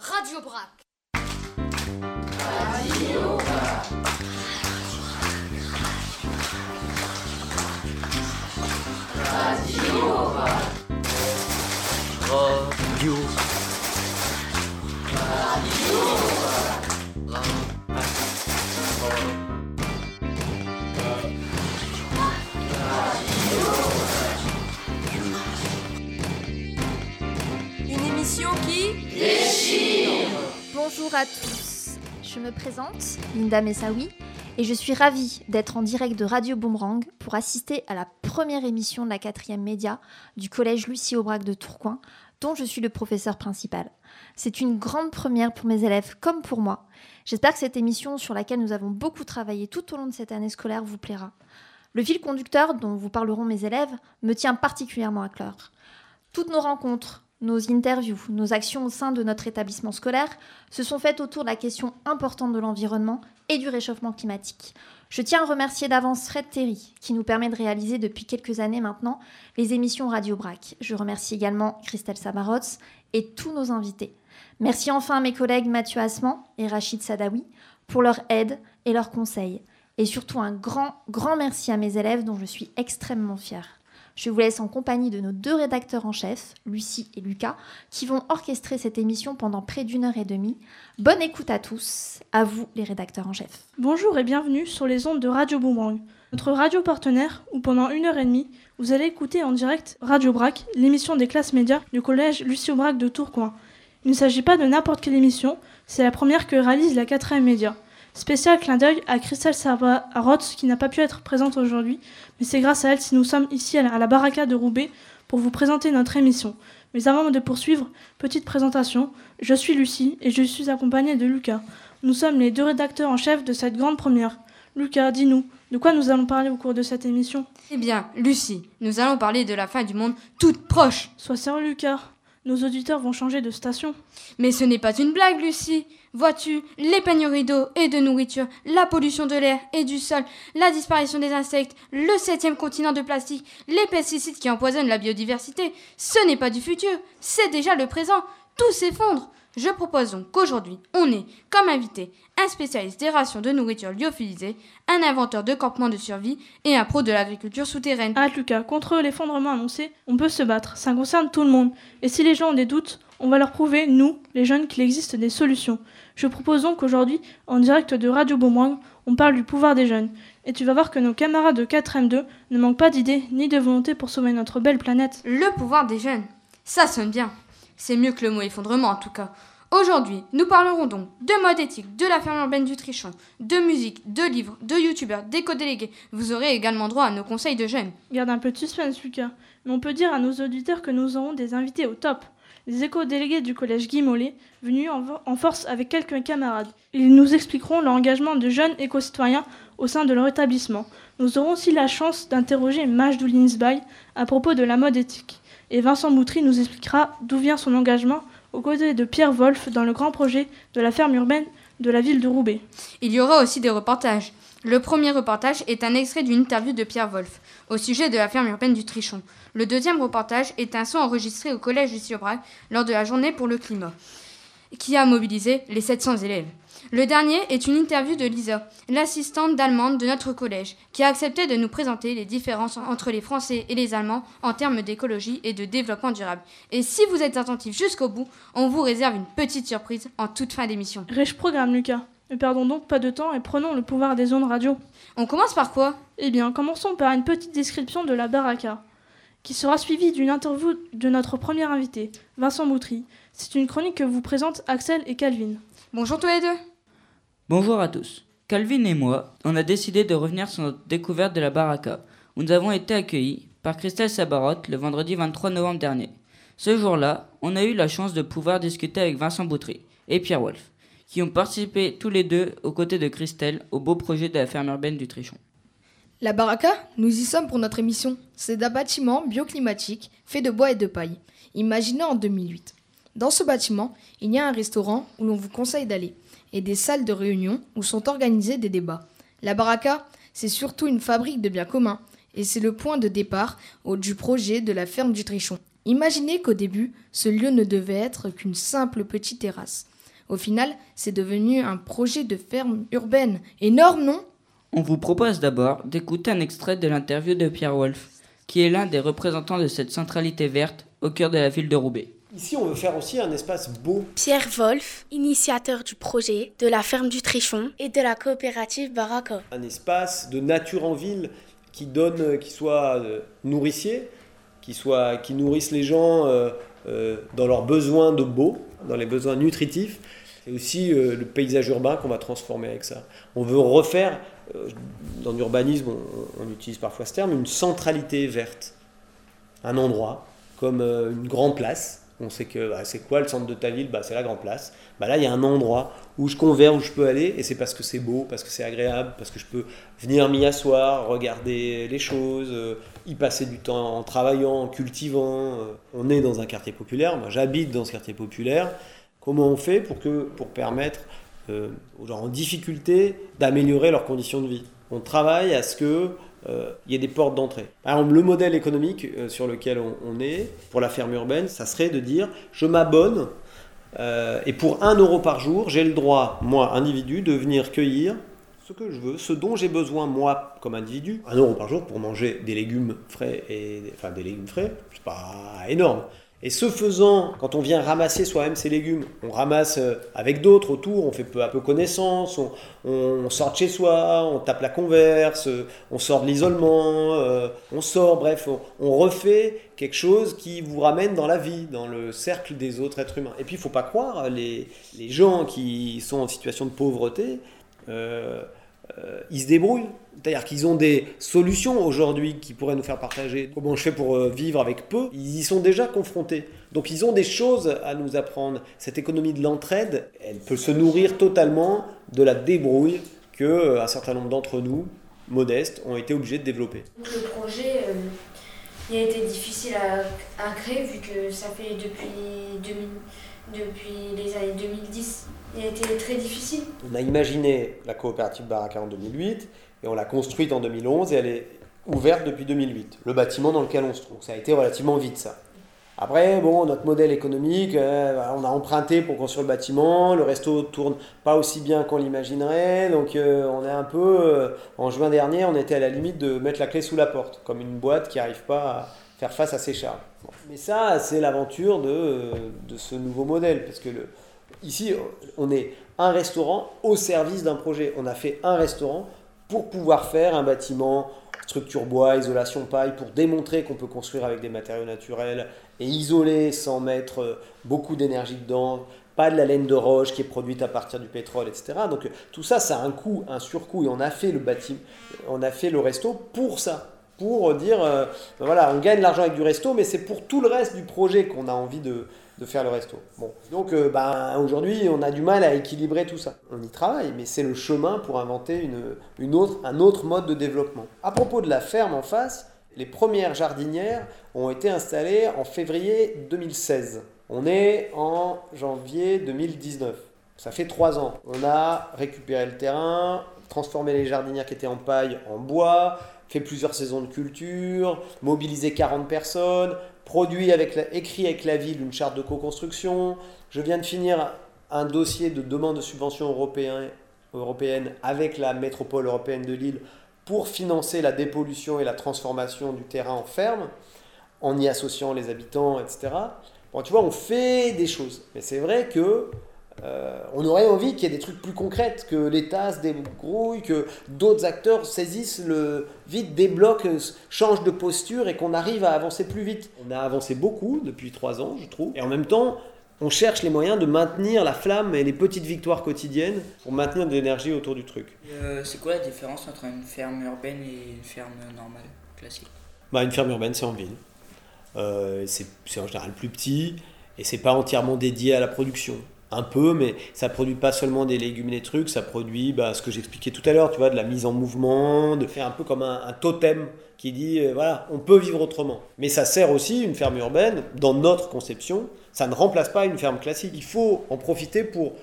Radio Brac. Radio Brac. Radio Brac. Radio. Une émission qui déchire. Bonjour à tous, je me présente, Linda Messaoui, et je suis ravie d'être en direct de Radio Boomerang pour assister à la première émission de la quatrième média du collège Lucie Aubrac de Tourcoing, dont je suis le professeur principal. C'est une grande première pour mes élèves comme pour moi. J'espère que cette émission sur laquelle nous avons beaucoup travaillé tout au long de cette année scolaire vous plaira. Le fil conducteur dont vous parleront mes élèves me tient particulièrement à cœur. Toutes nos rencontres, nos interviews, nos actions au sein de notre établissement scolaire se sont faites autour de la question importante de l'environnement et du réchauffement climatique. Je tiens à remercier d'avance Fred Terry, qui nous permet de réaliser depuis quelques années maintenant les émissions Radio Brac. Je remercie également Christelle Sabarots et tous nos invités. Merci enfin à mes collègues Mathieu Asman et Rachid Sadawi pour leur aide et leurs conseils. Et surtout un grand, grand merci à mes élèves dont je suis extrêmement fière. Je vous laisse en compagnie de nos deux rédacteurs en chef, Lucie et Lucas, qui vont orchestrer cette émission pendant près d'une heure et demie. Bonne écoute à tous, à vous les rédacteurs en chef. Bonjour et bienvenue sur les ondes de Radio Boomerang, notre radio partenaire où pendant une heure et demie, vous allez écouter en direct Radio Brac, l'émission des classes médias du collège Lucie Aubrac de Tourcoing. Il ne s'agit pas de n'importe quelle émission, c'est la première que réalise la quatrième média. Spécial clin d'œil à Christelle Sarba-Rotz qui n'a pas pu être présente aujourd'hui, mais c'est grâce à elle si nous sommes ici à la Baraka de Roubaix pour vous présenter notre émission. Mais avant de poursuivre, petite présentation, je suis Lucie et je suis accompagnée de Lucas. Nous sommes les deux rédacteurs en chef de cette grande première. Lucas, dis-nous, de quoi nous allons parler au cours de cette émission? Eh bien, Lucie, nous allons parler de la fin du monde toute proche. Sois sérieux, Lucas. Nos auditeurs vont changer de station. Mais ce n'est pas une blague, Lucie. Vois-tu, les pénuries d'eau et de nourriture, la pollution de l'air et du sol, la disparition des insectes, le septième continent de plastique, les pesticides qui empoisonnent la biodiversité, ce n'est pas du futur, c'est déjà le présent. Tout s'effondre. Je propose donc qu'aujourd'hui, on ait comme invité un spécialiste des rations de nourriture lyophilisée, un inventeur de campements de survie et un pro de l'agriculture souterraine. Ah, Lucas, contre l'effondrement annoncé, on peut se battre, ça concerne tout le monde. Et si les gens ont des doutes, on va leur prouver, nous, les jeunes, qu'il existe des solutions. Je propose donc qu'aujourd'hui, en direct de Radio Boomerang, on parle du pouvoir des jeunes. Et tu vas voir que nos camarades de 4M2 ne manquent pas d'idées ni de volonté pour sauver notre belle planète. Le pouvoir des jeunes. Ça sonne bien. C'est mieux que le mot effondrement en tout cas. Aujourd'hui, nous parlerons donc de mode éthique, de la ferme urbaine du Trichon, de musique, de livres, de youtubeurs, d'éco-délégués. Vous aurez également droit à nos conseils de jeunes. Garde un peu de suspense, Lucas. Mais on peut dire à nos auditeurs que nous aurons des invités au top. Les éco-délégués du collège Guy Mollet, venus en, force avec quelques camarades. Ils nous expliqueront leur engagement de jeunes éco-citoyens au sein de leur établissement. Nous aurons aussi la chance d'interroger Majdou Linsby à propos de la mode éthique. Et Vincent Moutry nous expliquera d'où vient son engagement aux côtés de Pierre Wolf dans le grand projet de la ferme urbaine de la ville de Roubaix. Il y aura aussi des reportages. Le premier reportage est un extrait d'une interview de Pierre Wolf au sujet de la ferme urbaine du Trichon. Le deuxième reportage est un son enregistré au collège du Aubrac lors de la journée pour le climat, qui a mobilisé les 700 élèves. Le dernier est une interview de Lisa, l'assistante d'allemande de notre collège, qui a accepté de nous présenter les différences entre les Français et les Allemands en termes d'écologie et de développement durable. Et si vous êtes attentif jusqu'au bout, on vous réserve une petite surprise en toute fin d'émission. Riche programme, Lucas. Ne perdons donc pas de temps et prenons le pouvoir des ondes radio. On commence par quoi? Eh bien, commençons par une petite description de la baraka, qui sera suivie d'une interview de notre premier invité, Vincent Moutry. C'est une chronique que vous présentent Axel et Calvin. Bonjour tous les deux. Bonjour à tous. Calvin et moi, on a décidé de revenir sur notre découverte de la baraka, où nous avons été accueillis par Christelle Sabarotte le vendredi 23 novembre dernier. Ce jour-là, on a eu la chance de pouvoir discuter avec Vincent Boutry et Pierre Wolf, qui ont participé tous les deux aux côtés de Christelle au beau projet de la ferme urbaine du Trichon. La baraka, nous y sommes pour notre émission. C'est un bâtiment bioclimatique fait de bois et de paille, imaginé en 2008. Dans ce bâtiment, il y a un restaurant où l'on vous conseille d'aller et des salles de réunion où sont organisés des débats. La baraka, c'est surtout une fabrique de biens communs et c'est le point de départ du projet de la ferme du Trichon. Imaginez qu'au début, ce lieu ne devait être qu'une simple petite terrasse. Au final, c'est devenu un projet de ferme urbaine. Énorme, non? On vous propose d'abord d'écouter un extrait de l'interview de Pierre Wolf, qui est l'un des représentants de cette centralité verte au cœur de la ville de Roubaix. Ici, on veut faire aussi un espace beau. Pierre Wolf, initiateur du projet, de la ferme du Trichon et de la coopérative Baraka. Un espace de nature en ville qui donne, qui soit euh, nourricier, qui, soit, qui nourrisse les gens euh, euh, dans leurs besoins de beau, dans les besoins nutritifs. C'est aussi euh, le paysage urbain qu'on va transformer avec ça. On veut refaire, euh, dans l'urbanisme, on, utilise parfois ce terme, une centralité verte. Un endroit, comme euh, une grande place. On sait que bah, c'est quoi le centre de ta ville? Bah, C'est la grande place. Bah, là, il y a un endroit où je converge, où je peux aller, et c'est parce que c'est beau, parce que c'est agréable, parce que je peux venir m'y asseoir, regarder les choses, y passer du temps en travaillant, en cultivant. On est dans un quartier populaire, moi j'habite dans ce quartier populaire. Comment on fait pour, permettre euh, aux gens en difficulté d'améliorer leurs conditions de vie? On travaille à ce que euh, il y ait des portes d'entrée. Par exemple, le modèle économique euh, sur lequel on, est pour la ferme urbaine, ça serait de dire je m'abonne euh, et pour 1 euro par jour, j'ai le droit, moi, individu, de venir cueillir ce que je veux, ce dont j'ai besoin, moi, comme individu. 1 euro par jour pour manger des légumes frais, et, enfin des légumes frais, c'est pas énorme. Et ce faisant, quand on vient ramasser soi-même ces légumes, on ramasse euh, avec d'autres autour, on fait peu à peu connaissance, on, sort de chez soi, on tape la converse, euh, on sort de l'isolement, euh, on sort, bref, on, refait quelque chose qui vous ramène dans la vie, dans le cercle des autres êtres humains. Et puis il ne faut pas croire, les, gens qui sont en situation de pauvreté, euh, ils se débrouillent. C'est-à-dire qu'ils ont des solutions aujourd'hui qui pourraient nous faire partager. Comment je fais pour euh, vivre avec peu Ils y sont déjà confrontés. Donc ils ont des choses à nous apprendre. Cette économie de l'entraide, elle peut se nourrir totalement de la débrouille que euh, un certain nombre d'entre nous, modestes, ont été obligés de développer. Le projet, il a été difficile à, créer vu que ça fait depuis, 2000 depuis les années 2010. Il a été très difficile. On a imaginé la coopérative Baraka en 2008 et on l'a construite en 2011 et elle est ouverte depuis 2008. Le bâtiment dans lequel on se trouve. Ça a été relativement vite ça. Après, bon, notre modèle économique, euh, on a emprunté pour construire le bâtiment, le resto tourne pas aussi bien qu'on l'imaginerait, donc euh, on est un peu, euh, en juin dernier, on était à la limite de mettre la clé sous la porte, comme une boîte qui n'arrive pas à faire face à ses charges. Mais ça, c'est l'aventure de, de ce nouveau modèle, parce que le, ici, on est un restaurant au service d'un projet. On a fait un restaurant pour pouvoir faire un bâtiment structure bois, isolation paille, pour démontrer qu'on peut construire avec des matériaux naturels et isoler sans mettre euh, beaucoup d'énergie dedans, pas de la laine de roche qui est produite à partir du pétrole, etc. Donc tout ça, ça a un coût, un surcoût, et on a fait le bâtiment, on a fait le resto pour ça, pour dire, euh, voilà, on gagne l'argent avec du resto, mais c'est pour tout le reste du projet qu'on a envie de, de faire le resto. Bon, donc euh, ben, aujourd'hui, on a du mal à équilibrer tout ça. On y travaille, mais c'est le chemin pour inventer une, une autre, un autre mode de développement. À propos de la ferme en face, les premières jardinières ont été installées en février 2016. On est en janvier 2019. Ça fait trois ans. On a récupéré le terrain, transformé les jardinières qui étaient en paille en bois, fait plusieurs saisons de culture, mobilisé 40 personnes, produit avec écrit avec la ville une charte de co-construction. Je viens de finir un dossier de demande de subvention européen, européenne avec la métropole européenne de Lille pour financer la dépollution et la transformation du terrain en ferme, en y associant les habitants, etc. Bon, tu vois, on fait des choses. Mais c'est vrai que euh, on aurait envie qu'il y ait des trucs plus concrets, que l'État se débrouille, que d'autres acteurs saisissent le vite, débloquent, changent de posture et qu'on arrive à avancer plus vite. On a avancé beaucoup depuis trois ans, je trouve. Et en même temps, on cherche les moyens de maintenir la flamme et les petites victoires quotidiennes pour maintenir de l'énergie autour du truc. Euh, c'est quoi la différence entre une ferme urbaine et une ferme normale, classique? Bah, Une ferme urbaine, c'est en ville. Euh, c'est en général plus petit et c'est pas entièrement dédié à la production. Un peu, mais ça produit pas seulement des légumes et des trucs, ça produit bah, ce que j'expliquais tout à l'heure, tu vois, de la mise en mouvement, de faire un peu comme un, totem qui dit, euh, voilà, on peut vivre autrement. Mais ça sert aussi, une ferme urbaine, dans notre conception, ça ne remplace pas une ferme classique. Il faut en profiter pour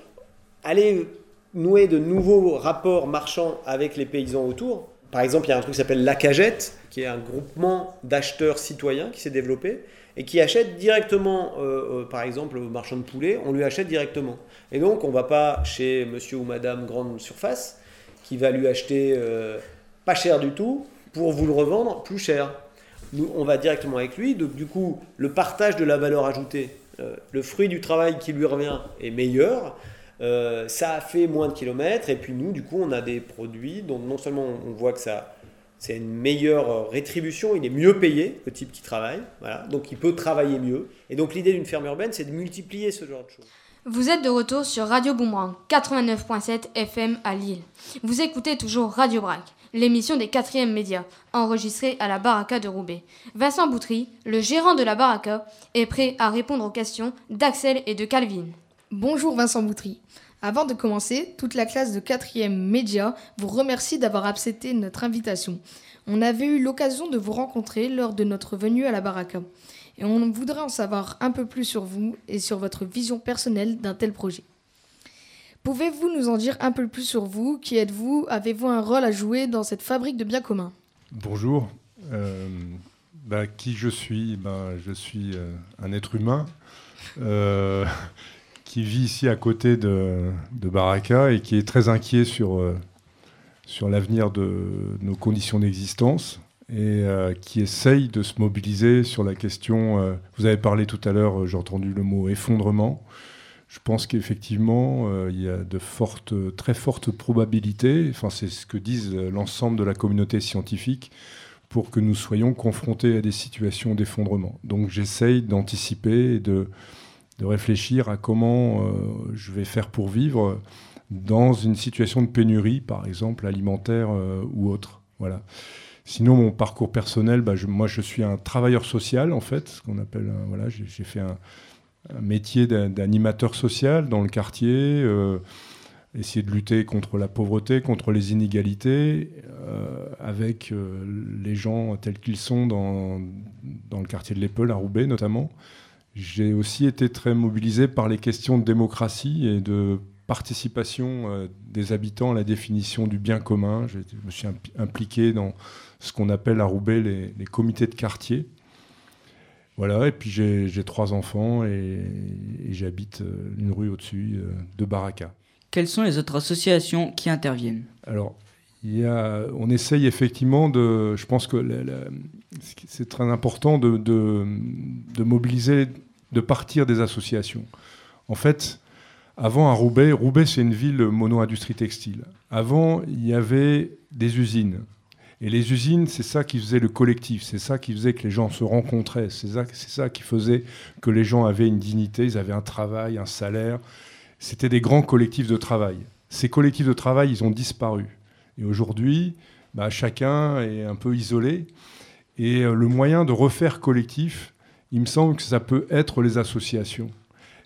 aller nouer de nouveaux rapports marchands avec les paysans autour. Par exemple, il y a un truc qui s'appelle La Cagette, qui est un groupement d'acheteurs citoyens qui s'est développé et qui achète directement, euh, euh, par exemple, au marchand de poulet, on lui achète directement. Et donc, on ne va pas chez monsieur ou madame grande surface qui va lui acheter euh, pas cher du tout pour vous le revendre plus cher. Nous, on va directement avec lui. Donc, du coup, le partage de la valeur ajoutée, le fruit du travail qui lui revient est meilleur. ça a fait moins de kilomètres et puis nous, du coup, on a des produits dont non seulement on voit que ça c'est une meilleure euh, rétribution, il est mieux payé, le type qui travaille, voilà, donc il peut travailler mieux. Et donc l'idée d'une ferme urbaine, c'est de multiplier ce genre de choses. Vous êtes de retour sur Radio Boomerang 89.7 FM à Lille. Vous écoutez toujours Radio Brac, l'émission des quatrièmes médias, enregistrée à la Baraka de Roubaix. Vincent Boutry, le gérant de la Baraka, est prêt à répondre aux questions d'Axel et de Calvin. Bonjour Vincent Boutry. Avant de commencer, toute la classe de 4e Média vous remercie d'avoir accepté notre invitation. On avait eu l'occasion de vous rencontrer lors de notre venue à la Baraka. Et on voudrait en savoir un peu plus sur vous et sur votre vision personnelle d'un tel projet. Pouvez-vous nous en dire un peu plus sur vous? Qui êtes-vous? Avez-vous un rôle à jouer dans cette fabrique de biens communs? Bonjour. Euh, bah, qui je suis? Bah, Je suis euh, un être humain. Euh, qui vit ici à côté de, Baraka et qui est très inquiet sur, euh, sur l'avenir de nos conditions d'existence et euh, qui essaye de se mobiliser sur la question. Euh, vous avez parlé tout à l'heure, j'ai entendu le mot effondrement. Je pense qu'effectivement, il y a de fortes, très fortes probabilités, enfin, c'est ce que disent l'ensemble de la communauté scientifique, pour que nous soyons confrontés à des situations d'effondrement. Donc j'essaye d'anticiper et de, de réfléchir à comment euh, je vais faire pour vivre dans une situation de pénurie, par exemple alimentaire euh, ou autre. Voilà. Sinon, mon parcours personnel, bah, moi, je suis un travailleur social, en fait, ce qu'on appelle. voilà, j'ai fait un, métier d'animateur social dans le quartier, euh, essayer de lutter contre la pauvreté, contre les inégalités, avec les gens tels qu'ils sont dans, dans le quartier de l'Épeule, à Roubaix notamment. J'ai aussi été très mobilisé par les questions de démocratie et de participation euh, des habitants à la définition du bien commun. Je me suis impliqué dans ce qu'on appelle à Roubaix les, comités de quartier. Voilà, et puis j'ai trois enfants et, j'habite euh, une rue au-dessus euh, de Baraka. Quelles sont les autres associations qui interviennent? Alors, il y a, on essaye effectivement de. Je pense que c'est très important de, de, de mobiliser de partir des associations. En fait, avant à Roubaix, Roubaix c'est une ville mono-industrie textile. Avant, il y avait des usines. Et les usines, c'est ça qui faisait le collectif, c'est ça qui faisait que les gens se rencontraient, c'est ça, qui faisait que les gens avaient une dignité, ils avaient un travail, un salaire. C'était des grands collectifs de travail. Ces collectifs de travail, ils ont disparu. Et aujourd'hui, bah, chacun est un peu isolé. Et euh, le moyen de refaire collectif, il me semble que ça peut être les associations.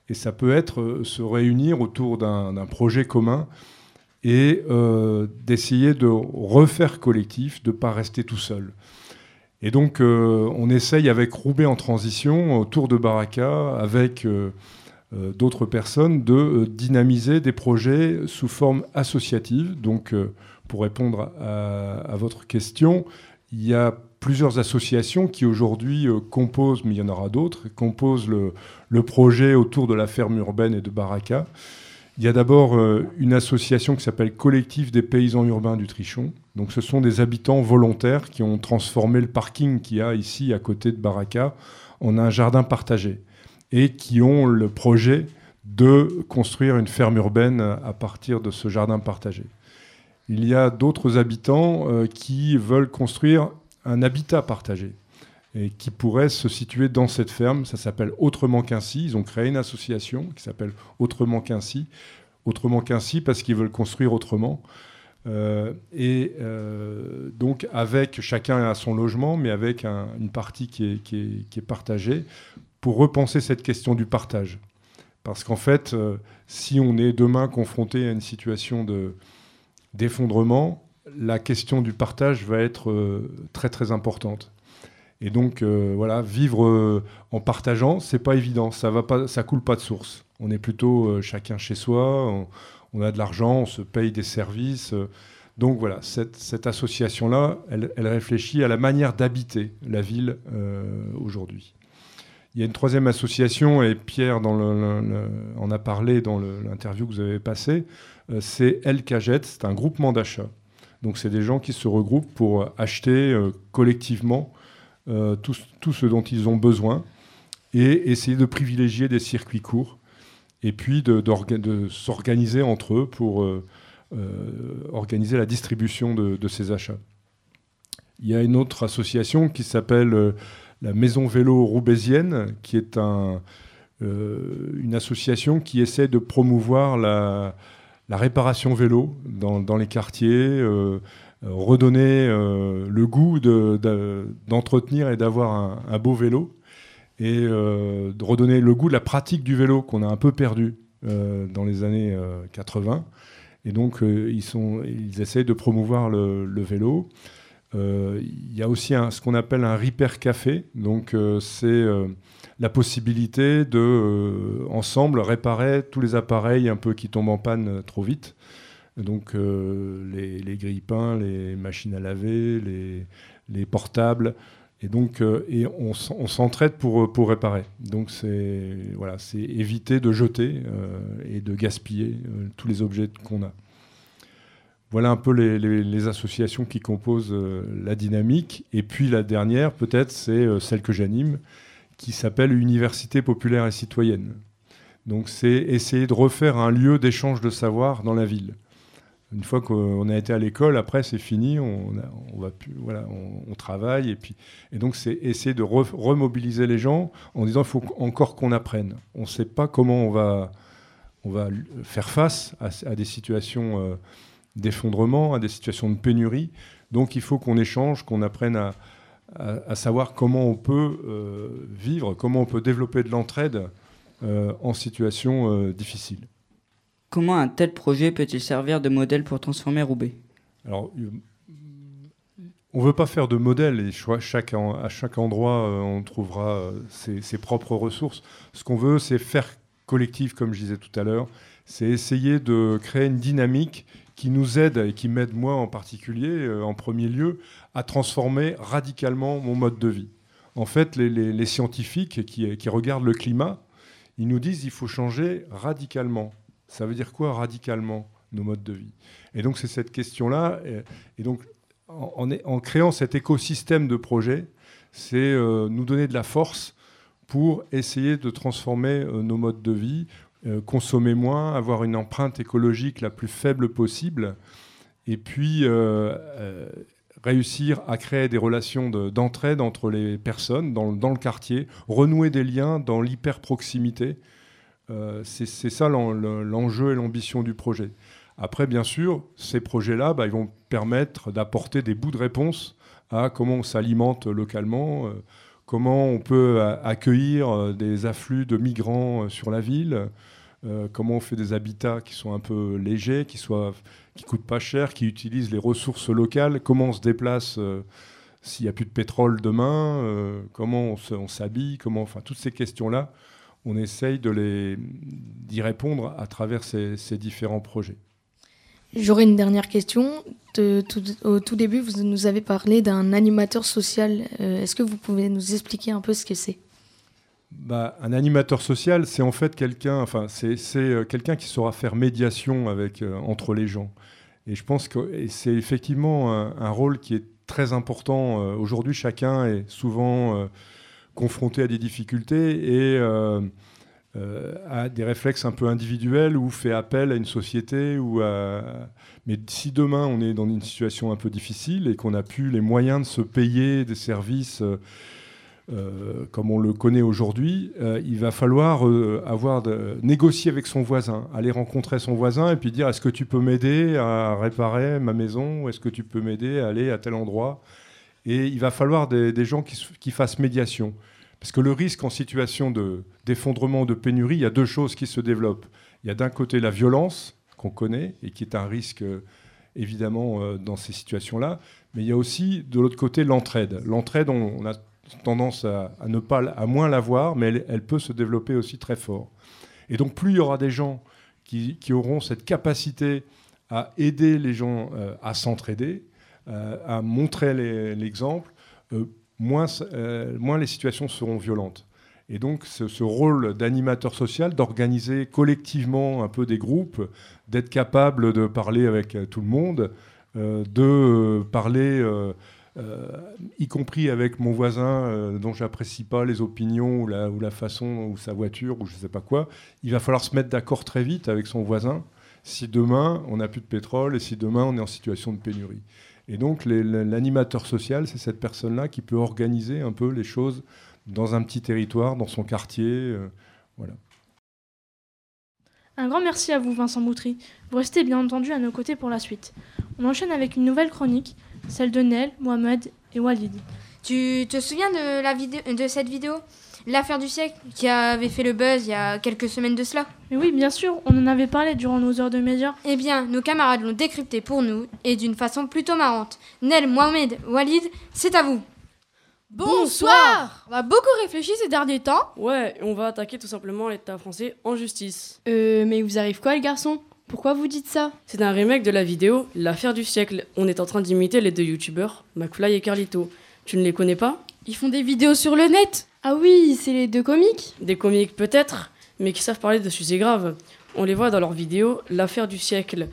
Et ça peut être euh, se réunir autour d'un projet commun et euh, d'essayer de refaire collectif, de ne pas rester tout seul. Et donc, euh, on essaye avec Roubaix en transition, autour de Baraka, avec d'autres personnes, de dynamiser des projets sous forme associative. Donc, pour répondre à, à, votre question, il y a plusieurs associations qui aujourd'hui euh, composent, mais il y en aura d'autres, composent le, projet autour de la ferme urbaine et de Baraka. Il y a d'abord euh, une association qui s'appelle Collectif des paysans urbains du Trichon. Donc ce sont des habitants volontaires qui ont transformé le parking qu'il y a ici à côté de Baraka en un jardin partagé et qui ont le projet de construire une ferme urbaine à partir de ce jardin partagé. Il y a d'autres habitants euh, qui veulent construire un habitat partagé et qui pourrait se situer dans cette ferme. Ça s'appelle Autrement qu'ainsi. Ils ont créé une association qui s'appelle Autrement qu'ainsi. Autrement qu'ainsi parce qu'ils veulent construire autrement. Euh, et euh, donc avec chacun à son logement, mais avec une partie qui est, qui, est, partagée, pour repenser cette question du partage. Parce qu'en fait, euh, si on est demain confronté à une situation d'effondrement, la question du partage va être euh, très très importante. Et donc euh, voilà, vivre euh, en partageant, c'est pas évident, ça va pas, ça coule pas de source. On est plutôt chacun chez soi, on, a de l'argent, on se paye des services. Donc voilà, cette, association-là, elle, réfléchit à la manière d'habiter la ville aujourd'hui. Il y a une troisième association, et Pierre en a parlé dans l'interview que vous avez passée, c'est El Caget, c'est un groupement d'achat. Donc c'est des gens qui se regroupent pour acheter euh, collectivement euh, tout, ce dont ils ont besoin et essayer de privilégier des circuits courts et puis de, s'organiser entre eux pour euh, organiser la distribution de, ces achats. Il y a une autre association qui s'appelle la Maison Vélo Roubaisienne, qui est un, une association qui essaie de promouvoir la, la réparation vélo dans, les quartiers, euh, redonner euh, le goût d'entretenir de, de, et d'avoir un, beau vélo, et euh, de redonner le goût de la pratique du vélo qu'on a un peu perdu euh, dans les années 80. Et donc, ils, essayent de promouvoir le, vélo. Il y a aussi ce qu'on appelle un repair café. Donc, c'est la possibilité de, euh, ensemble, réparer tous les appareils un peu qui tombent en panne trop vite. Donc euh, les, les grille-pains, les machines à laver, les, les portables. Et donc, euh, on, s'entraide pour, réparer. Donc, c'est éviter de jeter et de gaspiller tous les objets qu'on a. Voilà un peu les associations qui composent la dynamique. Et puis la dernière, peut-être, c'est celle que j'anime, qui s'appelle Université populaire et citoyenne. Donc c'est essayer de refaire un lieu d'échange de savoir dans la ville. Une fois qu'on a été à l'école, après c'est fini, on, va plus, voilà, on, travaille et puis et donc c'est essayer de re, remobiliser les gens en disant il faut encore qu'on apprenne. On ne sait pas comment on va on va faire face à, à des situations euh, d'effondrement, à des situations de pénurie. Donc il faut qu'on échange, qu'on apprenne à, à, à, savoir comment on peut euh, vivre, comment on peut développer de l'entraide euh, en situation euh, difficile. Comment un tel projet peut-il servir de modèle pour transformer Roubaix? Alors, on ne veut pas faire de modèle et chaque, à chaque endroit, on trouvera ses, ses propres ressources. Ce qu'on veut, c'est faire collectif, comme je disais tout à l'heure, c'est essayer de créer une dynamique qui nous aide et qui m'aide moi en particulier, euh, en premier lieu, à transformer radicalement mon mode de vie. En fait, les, scientifiques qui, regardent le climat, ils nous disent qu'il faut changer radicalement. Ça veut dire quoi radicalement nos modes de vie? Et donc c'est cette question-là. Et, donc en, créant cet écosystème de projets, c'est euh, nous donner de la force pour essayer de transformer euh, nos modes de vie, consommer moins, avoir une empreinte écologique la plus faible possible, et puis euh, euh, réussir à créer des relations d'entraide de, entre les personnes dans, le quartier, renouer des liens dans l'hyper-proximité. Euh, C'est ça l'enjeu et l'ambition du projet. Après, bien sûr, ces projets-là, bah, ils vont permettre d'apporter des bouts de réponse à comment on s'alimente localement, euh, comment on peut accueillir euh, des afflux de migrants sur la ville, euh, comment on fait des habitats qui sont un peu légers, qui soient qui coûtent pas cher, qui utilisent les ressources locales, comment on se déplace euh, s'il n'y a plus de pétrole demain, euh, comment on s'habille, comment, enfin toutes ces questions-là, on essaye d'y répondre à travers ces, différents projets. J'aurais une dernière question. Au tout début, vous nous avez parlé d'un animateur social. Est-ce que vous pouvez nous expliquer un peu ce que c'est? Bah, un animateur social, c'est en fait quelqu'un, enfin, c'est euh, quelqu'un qui saura faire médiation avec, euh, entre les gens. Et je pense que c'est effectivement un, rôle qui est très important. Euh, Aujourd'hui, chacun est souvent confronté à des difficultés et a des réflexes un peu individuels ou fait appel à une société. Ou à... Mais si demain on est dans une situation un peu difficile et qu'on n'a plus les moyens de se payer des services euh, comme on le connaît aujourd'hui, euh, il va falloir euh, avoir de, négocier avec son voisin, aller rencontrer son voisin et puis dire est-ce que tu peux m'aider à réparer ma maison est-ce que tu peux m'aider à aller à tel endroit? Et il va falloir des, gens qui, fassent médiation. Parce que le risque en situation d'effondrement, de, de pénurie, il y a deux choses qui se développent. Il y a d'un côté la violence qu'on connaît et qui est un risque évidemment dans ces situations-là, mais il y a aussi de l'autre côté l'entraide. L'entraide, on a tendance à, ne pas, à moins l'avoir, mais elle, peut se développer aussi très fort. Et donc, plus il y aura des gens qui, auront cette capacité à aider les gens à s'entraider, à montrer l'exemple, moins, moins les situations seront violentes. Et donc ce, rôle d'animateur social, d'organiser collectivement un peu des groupes, d'être capable de parler avec tout le monde, de parler euh, y compris avec mon voisin euh, dont j'apprécie pas les opinions ou la, ou la, façon ou sa voiture ou je sais pas quoi, il va falloir se mettre d'accord très vite avec son voisin si demain on n'a plus de pétrole et si demain on est en situation de pénurie. Et donc l'animateur social, c'est cette personne-là qui peut organiser un peu les choses dans un petit territoire, dans son quartier. Euh, voilà. Un grand merci à vous, Vincent Boutry. Vous restez bien entendu à nos côtés pour la suite. On enchaîne avec une nouvelle chronique celle de Nel, Mohamed et Walid. Tu te souviens de, la vidéo, de cette vidéo L'affaire du siècle qui avait fait le buzz il y a quelques semaines de cela? Mais oui, bien sûr, on en avait parlé durant nos heures de médias. Eh bien, nos camarades l'ont décrypté pour nous et d'une façon plutôt marrante. Nel, Mohamed, Walid, c'est à vous. Bonsoir On a beaucoup réfléchi ces derniers temps. Ouais, on va attaquer tout simplement l'État français en justice. Euh, mais vous arrive quoi les garçons? Pourquoi vous dites ça? C'est un remake de la vidéo L'affaire du siècle. On est en train d'imiter les deux youtubeurs, McFly et Carlito. Tu ne les connais pas? Ils font des vidéos sur le net Ah oui, c'est les deux comiques Des comiques peut-être, mais qui savent parler de sujets graves. On les voit dans leur vidéo L'affaire du siècle,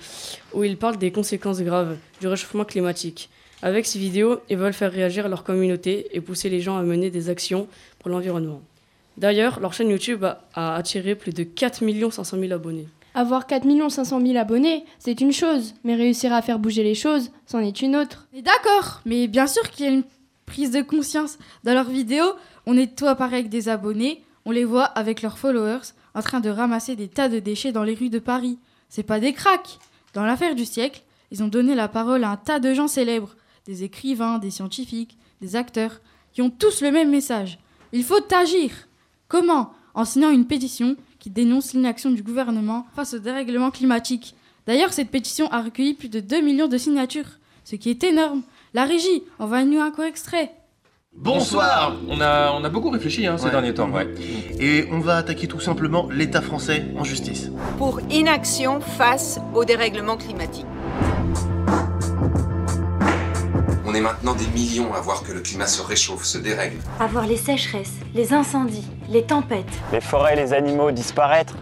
où ils parlent des conséquences graves du réchauffement climatique. Avec ces vidéos, ils veulent faire réagir leur communauté et pousser les gens à mener des actions pour l'environnement. D'ailleurs, leur chaîne YouTube a, attiré plus de 4 500 000 abonnés. Avoir 4 500 000 abonnés, c'est une chose, mais réussir à faire bouger les choses, c'en est une autre. D'accord, mais bien sûr qu'il y a une prise de conscience. Dans leurs vidéos, on est tout pareil avec des abonnés, on les voit avec leurs followers en train de ramasser des tas de déchets dans les rues de Paris. C'est pas des cracks. Dans l'affaire du siècle, ils ont donné la parole à un tas de gens célèbres, des écrivains, des scientifiques, des acteurs, qui ont tous le même message. Il faut agir. Comment? En signant une pétition qui dénonce l'inaction du gouvernement face au dérèglement climatique. D'ailleurs, cette pétition a recueilli plus de 2 millions de signatures, ce qui est énorme. La régie, envoie-nous un court extrait. Bonsoir On a, on a beaucoup réfléchi hein, ces derniers temps. Ouais. Et on va attaquer tout simplement l'État français en justice. Pour inaction face au dérèglement climatique. On est maintenant des millions à voir que le climat se réchauffe, se dérègle. À voir les sécheresses, les incendies, les tempêtes. Les forêts les animaux disparaître,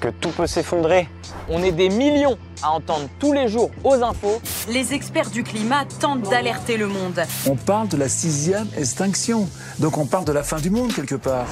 que tout peut s'effondrer. On est des millions à entendre tous les jours aux infos. Les experts du climat tentent d'alerter le monde. On parle de la sixième extinction, donc on parle de la fin du monde quelque part.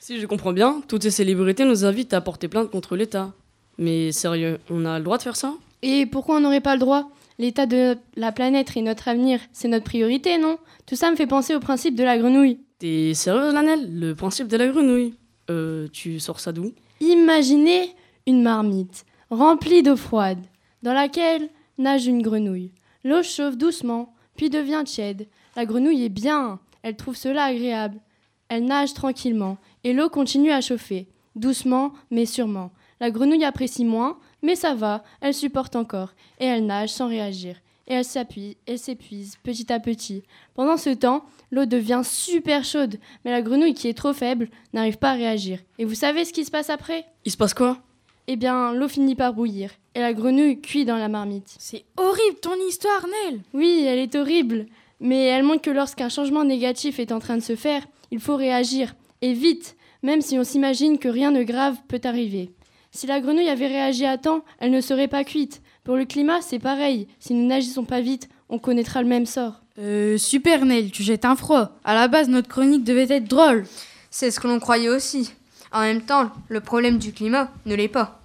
Si je comprends bien, toutes ces célébrités nous invitent à porter plainte contre l'État. Mais sérieux, on a le droit de faire ça? Et pourquoi on n'aurait pas le droit? L'état de la planète et notre avenir, c'est notre priorité, non? Tout ça me fait penser au principe de la grenouille. T'es sérieuse, Lanel? Le principe de la grenouille Euh, tu sors ça d'où? Imaginez une marmite remplie d'eau froide, dans laquelle nage une grenouille. L'eau chauffe doucement, puis devient tiède. La grenouille est bien, elle trouve cela agréable. Elle nage tranquillement, et l'eau continue à chauffer, doucement mais sûrement. La grenouille apprécie moins, mais ça va, elle supporte encore, et elle nage sans réagir. Et elle s'appuie, elle s'épuise petit à petit. Pendant ce temps, l'eau devient super chaude, mais la grenouille qui est trop faible n'arrive pas à réagir. Et vous savez ce qui se passe après? Il se passe quoi? Eh bien, l'eau finit par bouillir, et la grenouille cuit dans la marmite. C'est horrible ton histoire, Nel Oui, elle est horrible, mais elle montre que lorsqu'un changement négatif est en train de se faire, il faut réagir, et vite, même si on s'imagine que rien de grave peut arriver. Si la grenouille avait réagi à temps, elle ne serait pas cuite. Pour le climat, c'est pareil. Si nous n'agissons pas vite, on connaîtra le même sort. Euh, super Nel, tu jettes un froid. À la base, notre chronique devait être drôle. C'est ce que l'on croyait aussi. En même temps, le problème du climat ne l'est pas.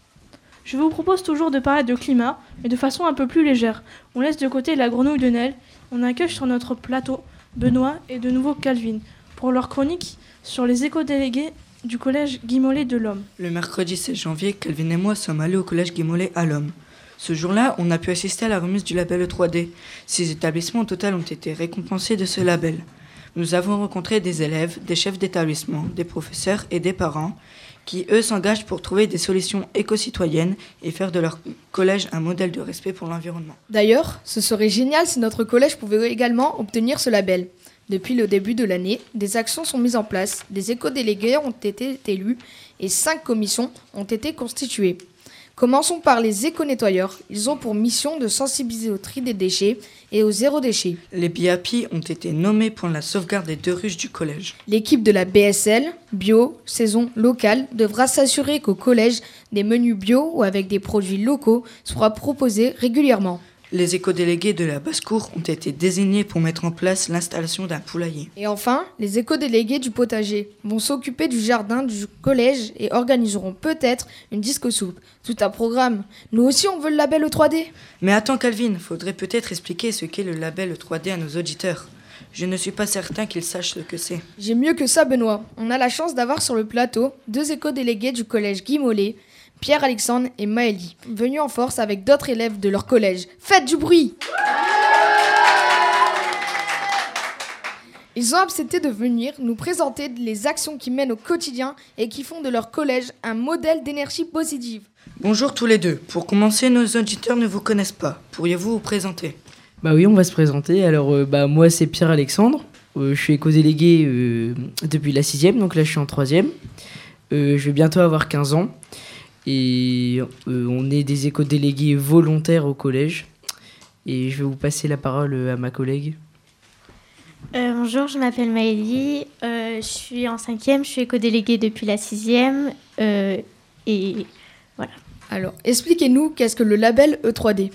Je vous propose toujours de parler de climat, mais de façon un peu plus légère. On laisse de côté la grenouille de Nel. On accueille sur notre plateau Benoît et de nouveau Calvin pour leur chronique sur les éco-délégués du collège Guimolet de l'Homme. Le mercredi 16 janvier, Calvin et moi sommes allés au collège Guimolet à l'Homme. Ce jour-là, on a pu assister à la remise du label 3D. Six établissements au total ont été récompensés de ce label. Nous avons rencontré des élèves, des chefs d'établissement, des professeurs et des parents qui, eux, s'engagent pour trouver des solutions éco-citoyennes et faire de leur collège un modèle de respect pour l'environnement. D'ailleurs, ce serait génial si notre collège pouvait également obtenir ce label. Depuis le début de l'année, des actions sont mises en place, des éco-délégués ont été élus et cinq commissions ont été constituées. Commençons par les éco-nettoyeurs. Ils ont pour mission de sensibiliser au tri des déchets et au zéro déchet. Les BIAPI ont été nommés pour la sauvegarde des deux ruches du collège. L'équipe de la BSL, bio, saison locale, devra s'assurer qu'au collège, des menus bio ou avec des produits locaux soient proposés régulièrement. Les éco-délégués de la basse-cour ont été désignés pour mettre en place l'installation d'un poulailler. Et enfin, les éco-délégués du potager vont s'occuper du jardin du collège et organiseront peut-être une disco soupe. Tout un programme. Nous aussi, on veut le label E3D. Mais attends, Calvin, faudrait peut-être expliquer ce qu'est le label E3D à nos auditeurs. Je ne suis pas certain qu'ils sachent ce que c'est. J'ai mieux que ça, Benoît. On a la chance d'avoir sur le plateau deux éco-délégués du collège Guy Mollet, Pierre-Alexandre et Maëlie, venus en force avec d'autres élèves de leur collège. Faites du bruit Ils ont accepté de venir nous présenter les actions qui mènent au quotidien et qui font de leur collège un modèle d'énergie positive. Bonjour tous les deux. Pour commencer, nos auditeurs ne vous connaissent pas. Pourriez-vous vous présenter? Bah oui, on va se présenter. Alors, euh, bah, moi, c'est Pierre-Alexandre. Euh, je suis éco-délégué euh, depuis la sixième, donc là, je suis en troisième. Euh, je vais bientôt avoir 15 ans. Et euh, on est des éco-délégués volontaires au collège. Et je vais vous passer la parole euh, à ma collègue. Euh, bonjour, je m'appelle Maëlie, euh, je suis en cinquième, je suis éco-déléguée depuis la sixième euh, et voilà. Alors, expliquez-nous qu'est-ce que le label E E3D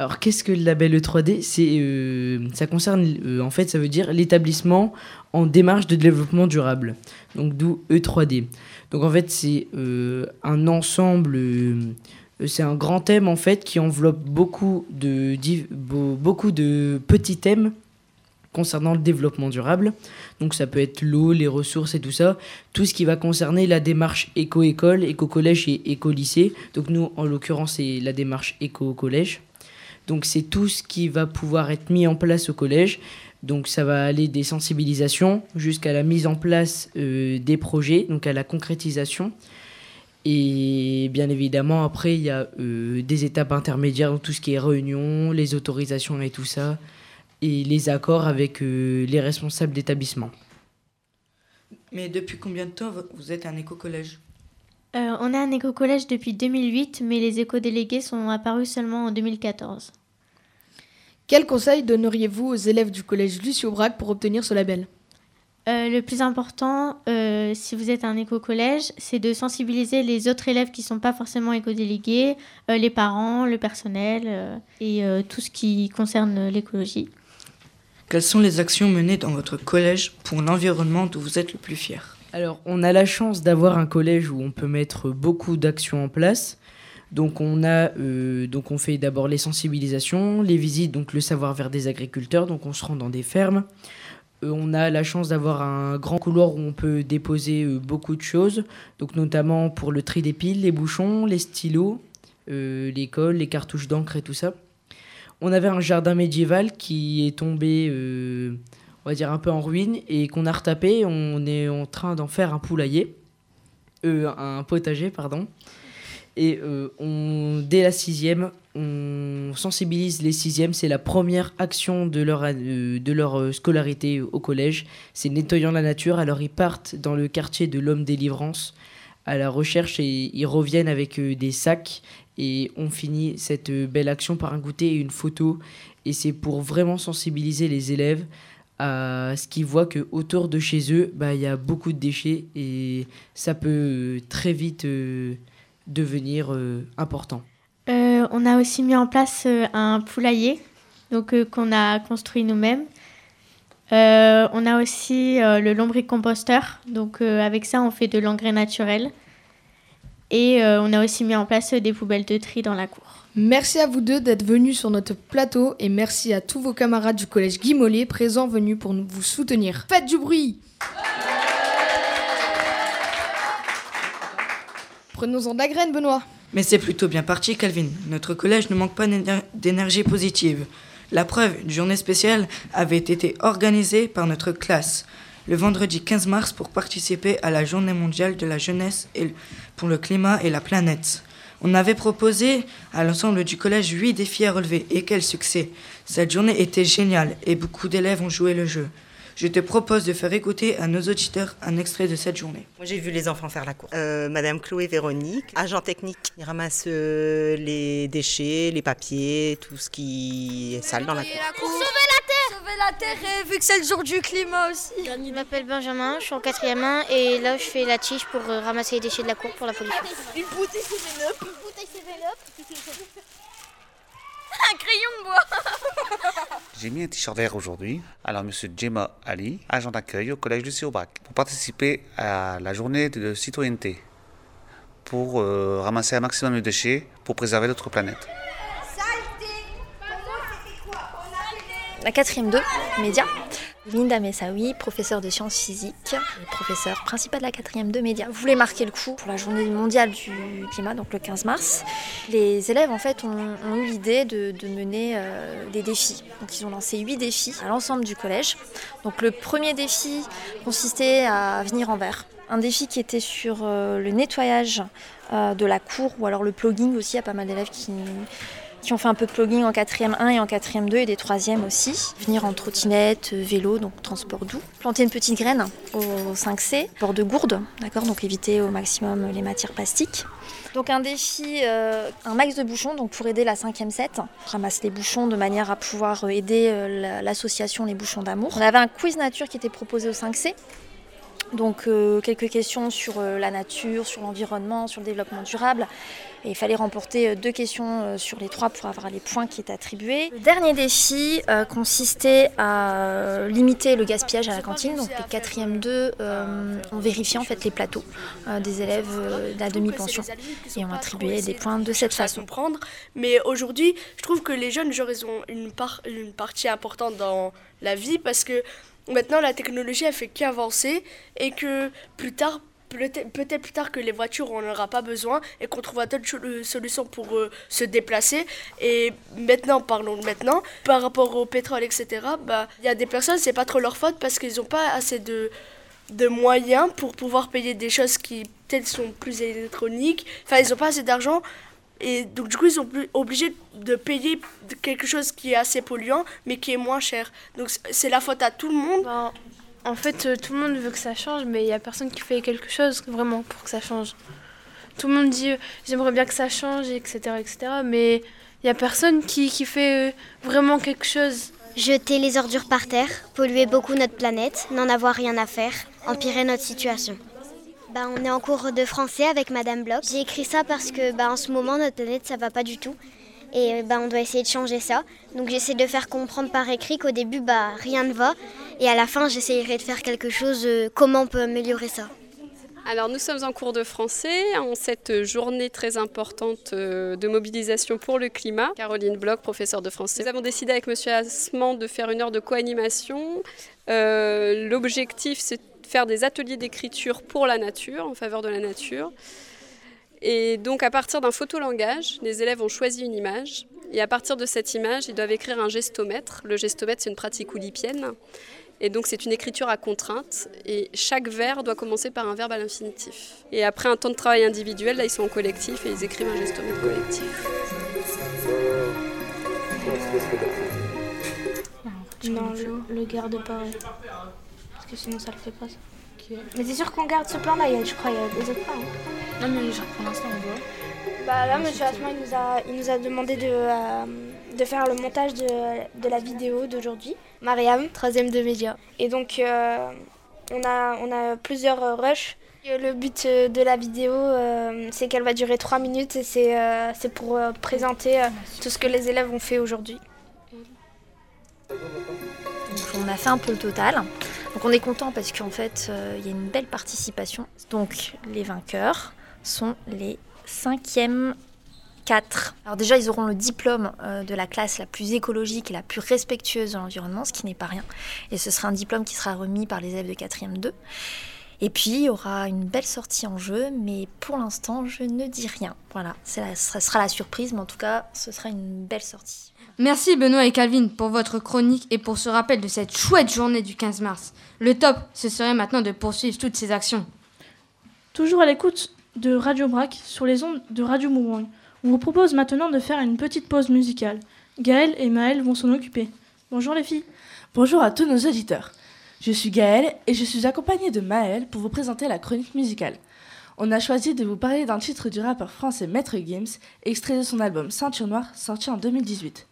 Alors, qu'est-ce que le label E3D C'est, euh, ça concerne, euh, en fait, ça veut dire l'établissement en démarche de développement durable. Donc, d'où E3D. Donc, en fait, c'est euh, un ensemble, euh, c'est un grand thème, en fait, qui enveloppe beaucoup de, beaucoup de petits thèmes concernant le développement durable. Donc ça peut être l'eau, les ressources et tout ça. Tout ce qui va concerner la démarche éco-école, éco-collège et éco-lycée. Donc nous, en l'occurrence, c'est la démarche éco-collège. Donc c'est tout ce qui va pouvoir être mis en place au collège. Donc ça va aller des sensibilisations jusqu'à la mise en place euh, des projets, donc à la concrétisation. Et bien évidemment, après, il y a euh, des étapes intermédiaires, donc tout ce qui est réunion, les autorisations et tout ça, et les accords avec euh, les responsables d'établissement. Mais depuis combien de temps vous- êtes un éco-collège? Euh, on est un éco-collège depuis 2008, mais les éco-délégués sont apparus seulement en 2014. Quel conseil donneriez-vous aux élèves du collège Lucie Aubrac pour obtenir ce label? Euh, le plus important, euh, si vous êtes un éco-collège, c'est de sensibiliser les autres élèves qui ne sont pas forcément éco-délégués, euh, les parents, le personnel euh, et euh, tout ce qui concerne l'écologie. Quelles sont les actions menées dans votre collège pour l'environnement dont vous êtes le plus fier? Alors, on a la chance d'avoir un collège où on peut mettre beaucoup d'actions en place. Donc, on a, euh, donc on fait d'abord les sensibilisations, les visites, donc le savoir vers des agriculteurs. Donc, on se rend dans des fermes. Euh, on a la chance d'avoir un grand couloir où on peut déposer euh, beaucoup de choses. Donc, notamment pour le tri des piles, les bouchons, les stylos, les cols, les cartouches d'encre et tout ça. On avait un jardin médiéval qui est tombé, on va dire, un peu en ruine et qu'on a retapé. On est en train d'en faire un poulailler, un potager, pardon. Et euh, on, dès la sixième, on sensibilise les sixièmes. C'est la première action de leur, euh, de leur euh, scolarité au collège. C'est nettoyant la nature. Alors ils partent dans le quartier de l'homme délivrance à la recherche et ils reviennent avec des sacs et on finit cette belle action par un goûter et une photo et c'est pour vraiment sensibiliser les élèves à ce qu'ils voient que autour de chez eux bah, il y a beaucoup de déchets et ça peut très vite devenir euh, important. Euh, on a aussi mis en place euh, un poulailler donc, euh, qu'on a construit nous-mêmes. Euh, on a aussi euh, le lombricomposteur. Donc euh, avec ça, on fait de l'engrais naturel. Et euh, on a aussi mis en place des poubelles de tri dans la cour. Merci à vous deux d'être venus sur notre plateau et merci à tous vos camarades du collège Guy Mollet présents venus pour nous- vous soutenir. Faites du bruit Prenons-en de la graine, Benoît. Mais c'est plutôt bien parti, Calvin. Notre collège ne manque pas d'éner- d'énergie positive. La preuve, une journée spéciale avait été organisée par notre classe le vendredi 15 mars pour participer à la journée mondiale de la jeunesse et pour le climat et la planète. On avait proposé à l'ensemble du collège huit défis à relever et quel succès. Cette journée était géniale et beaucoup d'élèves ont joué le jeu. Je te propose de faire écouter à nos auditeurs un extrait de cette journée. Moi, j'ai vu les enfants faire la cour. Euh, Madame Chloé Véronique, agent technique, il ramasse euh, les déchets, les papiers, tout ce qui est sale dans la cour. Pour sauver la Terre Sauver la Terre, et vu que c'est le jour du climat aussi. Je m'appelle Benjamin, je suis en quatrième 1 et là je fais la tige pour euh, ramasser les déchets de la cour pour la pollution. Une bouteille Seven-Up. Une bouteille Seven-Up. Un crayon de bois. J'ai mis un t-shirt vert aujourd'hui. Alors, monsieur Djema Ali, agent d'accueil au collège Lucie Aubrac, pour participer à la journée de citoyenneté, pour euh, ramasser un maximum de déchets pour préserver notre planète. La quatrième 2, médias. Linda Messaoui, professeure de sciences physiques et professeure principale de la quatrième 2 médias, voulait marquer le coup pour la journée mondiale du climat, donc le 15 mars. Les élèves en fait ont, eu l'idée de, de mener euh, des défis. Donc ils ont lancé huit défis à l'ensemble du collège. Donc le premier défi consistait à venir en vert. Un défi qui était sur euh, le nettoyage euh, de la cour ou alors le plugging aussi. Il y a pas mal d'élèves qui, qui ont fait un peu de plugging en 4e 1 et en 4e 2 et des 3e aussi. Venir en trottinette, euh, vélo, donc transport doux. Planter une petite graine au 5C, bord de gourde, d'accord, donc éviter au maximum les matières plastiques. Donc un défi, euh, un max de bouchons donc pour aider la 5e 7. On ramasse les bouchons de manière à pouvoir aider euh, la- l'association Les Bouchons d'Amour. On avait un quiz nature qui était proposé au 5C. Donc euh, quelques questions sur euh, la nature, sur l'environnement, sur le développement durable. Et il fallait remporter euh, deux questions sur les trois pour avoir les points qui étaient attribués. Le dernier défi consistait à limiter le gaspillage à la cantine. Donc les quatrièmes deux ont vérifié en fait les plateaux des élèves de la demi-pension et ont attribué des points de cette façon. comprendre. Mais aujourd'hui, je trouve que les jeunes, genre, ils ont une, part, une partie importante dans la vie parce que maintenant, la technologie, elle fait qu'avancer et que plus tard, peut-être plus tard que les voitures, on n'en aura pas besoin et qu'on trouvera d'autres euh, solutions pour euh, se déplacer. Et maintenant, parlons de maintenant, par rapport au pétrole, etc., bah, il y a des personnes, c'est pas trop leur faute parce qu'ils n'ont pas assez de de moyens pour pouvoir payer des choses qui peut-être sont plus électroniques. Enfin, ils n'ont pas assez d'argent. Et donc, du coup, ils sont obligés de payer quelque chose qui est assez polluant, mais qui est moins cher. Donc, c'est la faute à tout le monde. En fait, euh, tout le monde veut que ça change, mais il n'y a personne qui fait quelque chose vraiment pour que ça change. Tout le monde dit euh, j'aimerais bien que ça change, etc. etc. mais il n'y a personne qui, qui fait euh, vraiment quelque chose. Jeter les ordures par terre, polluer beaucoup notre planète, n'en avoir rien à faire, empirer notre situation. Bah, on est en cours de français avec Madame Bloch. J'ai écrit ça parce que bah, en ce moment notre planète ça va pas du tout et bah, on doit essayer de changer ça. Donc j'essaie de faire comprendre par écrit qu'au début rien ne va et à la fin j'essaierai de faire quelque chose. euh, comment on peut améliorer ça Alors nous sommes en cours de français en cette journée très importante euh, de mobilisation pour le climat. Caroline Bloch, professeure de français. Nous avons décidé avec Monsieur Asman de faire une heure de co-animation. Euh, L'objectif c'est faire des ateliers d'écriture pour la nature, en faveur de la nature. Et donc à partir d'un photolangage, les élèves ont choisi une image. Et à partir de cette image, ils doivent écrire un gestomètre. Le gestomètre, c'est une pratique oulipienne. Et donc c'est une écriture à contrainte. Et chaque vers doit commencer par un verbe à l'infinitif. Et après un temps de travail individuel, là ils sont en collectif et ils écrivent un gestomètre collectif. Non, le, le garde pas. Que sinon ça le fait pas ça. Mais c'est sûr qu'on garde ce plan-là, il y a- je crois, il y a des autres plans. Non, mais genre, pour l'instant on voit. Bah là, monsieur Asma, il nous a, il nous a demandé de, euh, de faire le montage de, de la vidéo d'aujourd'hui. Mariam, troisième de médias. Et donc, euh, on, a, on a plusieurs euh, rushs. Le but de la vidéo, euh, c'est qu'elle va durer 3 minutes et c'est euh, pour euh, présenter tout ce que les élèves ont fait aujourd'hui. Donc, on a fait un peu le total. Donc on est content parce qu'en fait, euh, il y a une belle participation. Donc les vainqueurs sont les cinquièmes 4. Alors déjà, ils auront le diplôme euh, de la classe la plus écologique et la plus respectueuse de l'environnement, ce qui n'est pas rien. Et ce sera un diplôme qui sera remis par les élèves de 4e 2. Et puis, il y aura une belle sortie en jeu, mais pour l'instant, je ne dis rien. Voilà, ce sera la surprise, mais en tout cas, ce sera une belle sortie. Merci Benoît et Calvin pour votre chronique et pour ce rappel de cette chouette journée du 15 mars. Le top, ce serait maintenant de poursuivre toutes ces actions. Toujours à l'écoute de Radio Brac sur les ondes de Radio Mourouin. On vous propose maintenant de faire une petite pause musicale. Gaël et Maël vont s'en occuper. Bonjour les filles. Bonjour à tous nos auditeurs. Je suis Gaëlle et je suis accompagnée de Maëlle pour vous présenter la chronique musicale. On a choisi de vous parler d'un titre du rappeur français Maître Gims, extrait de son album Ceinture Noire, sorti en 2018.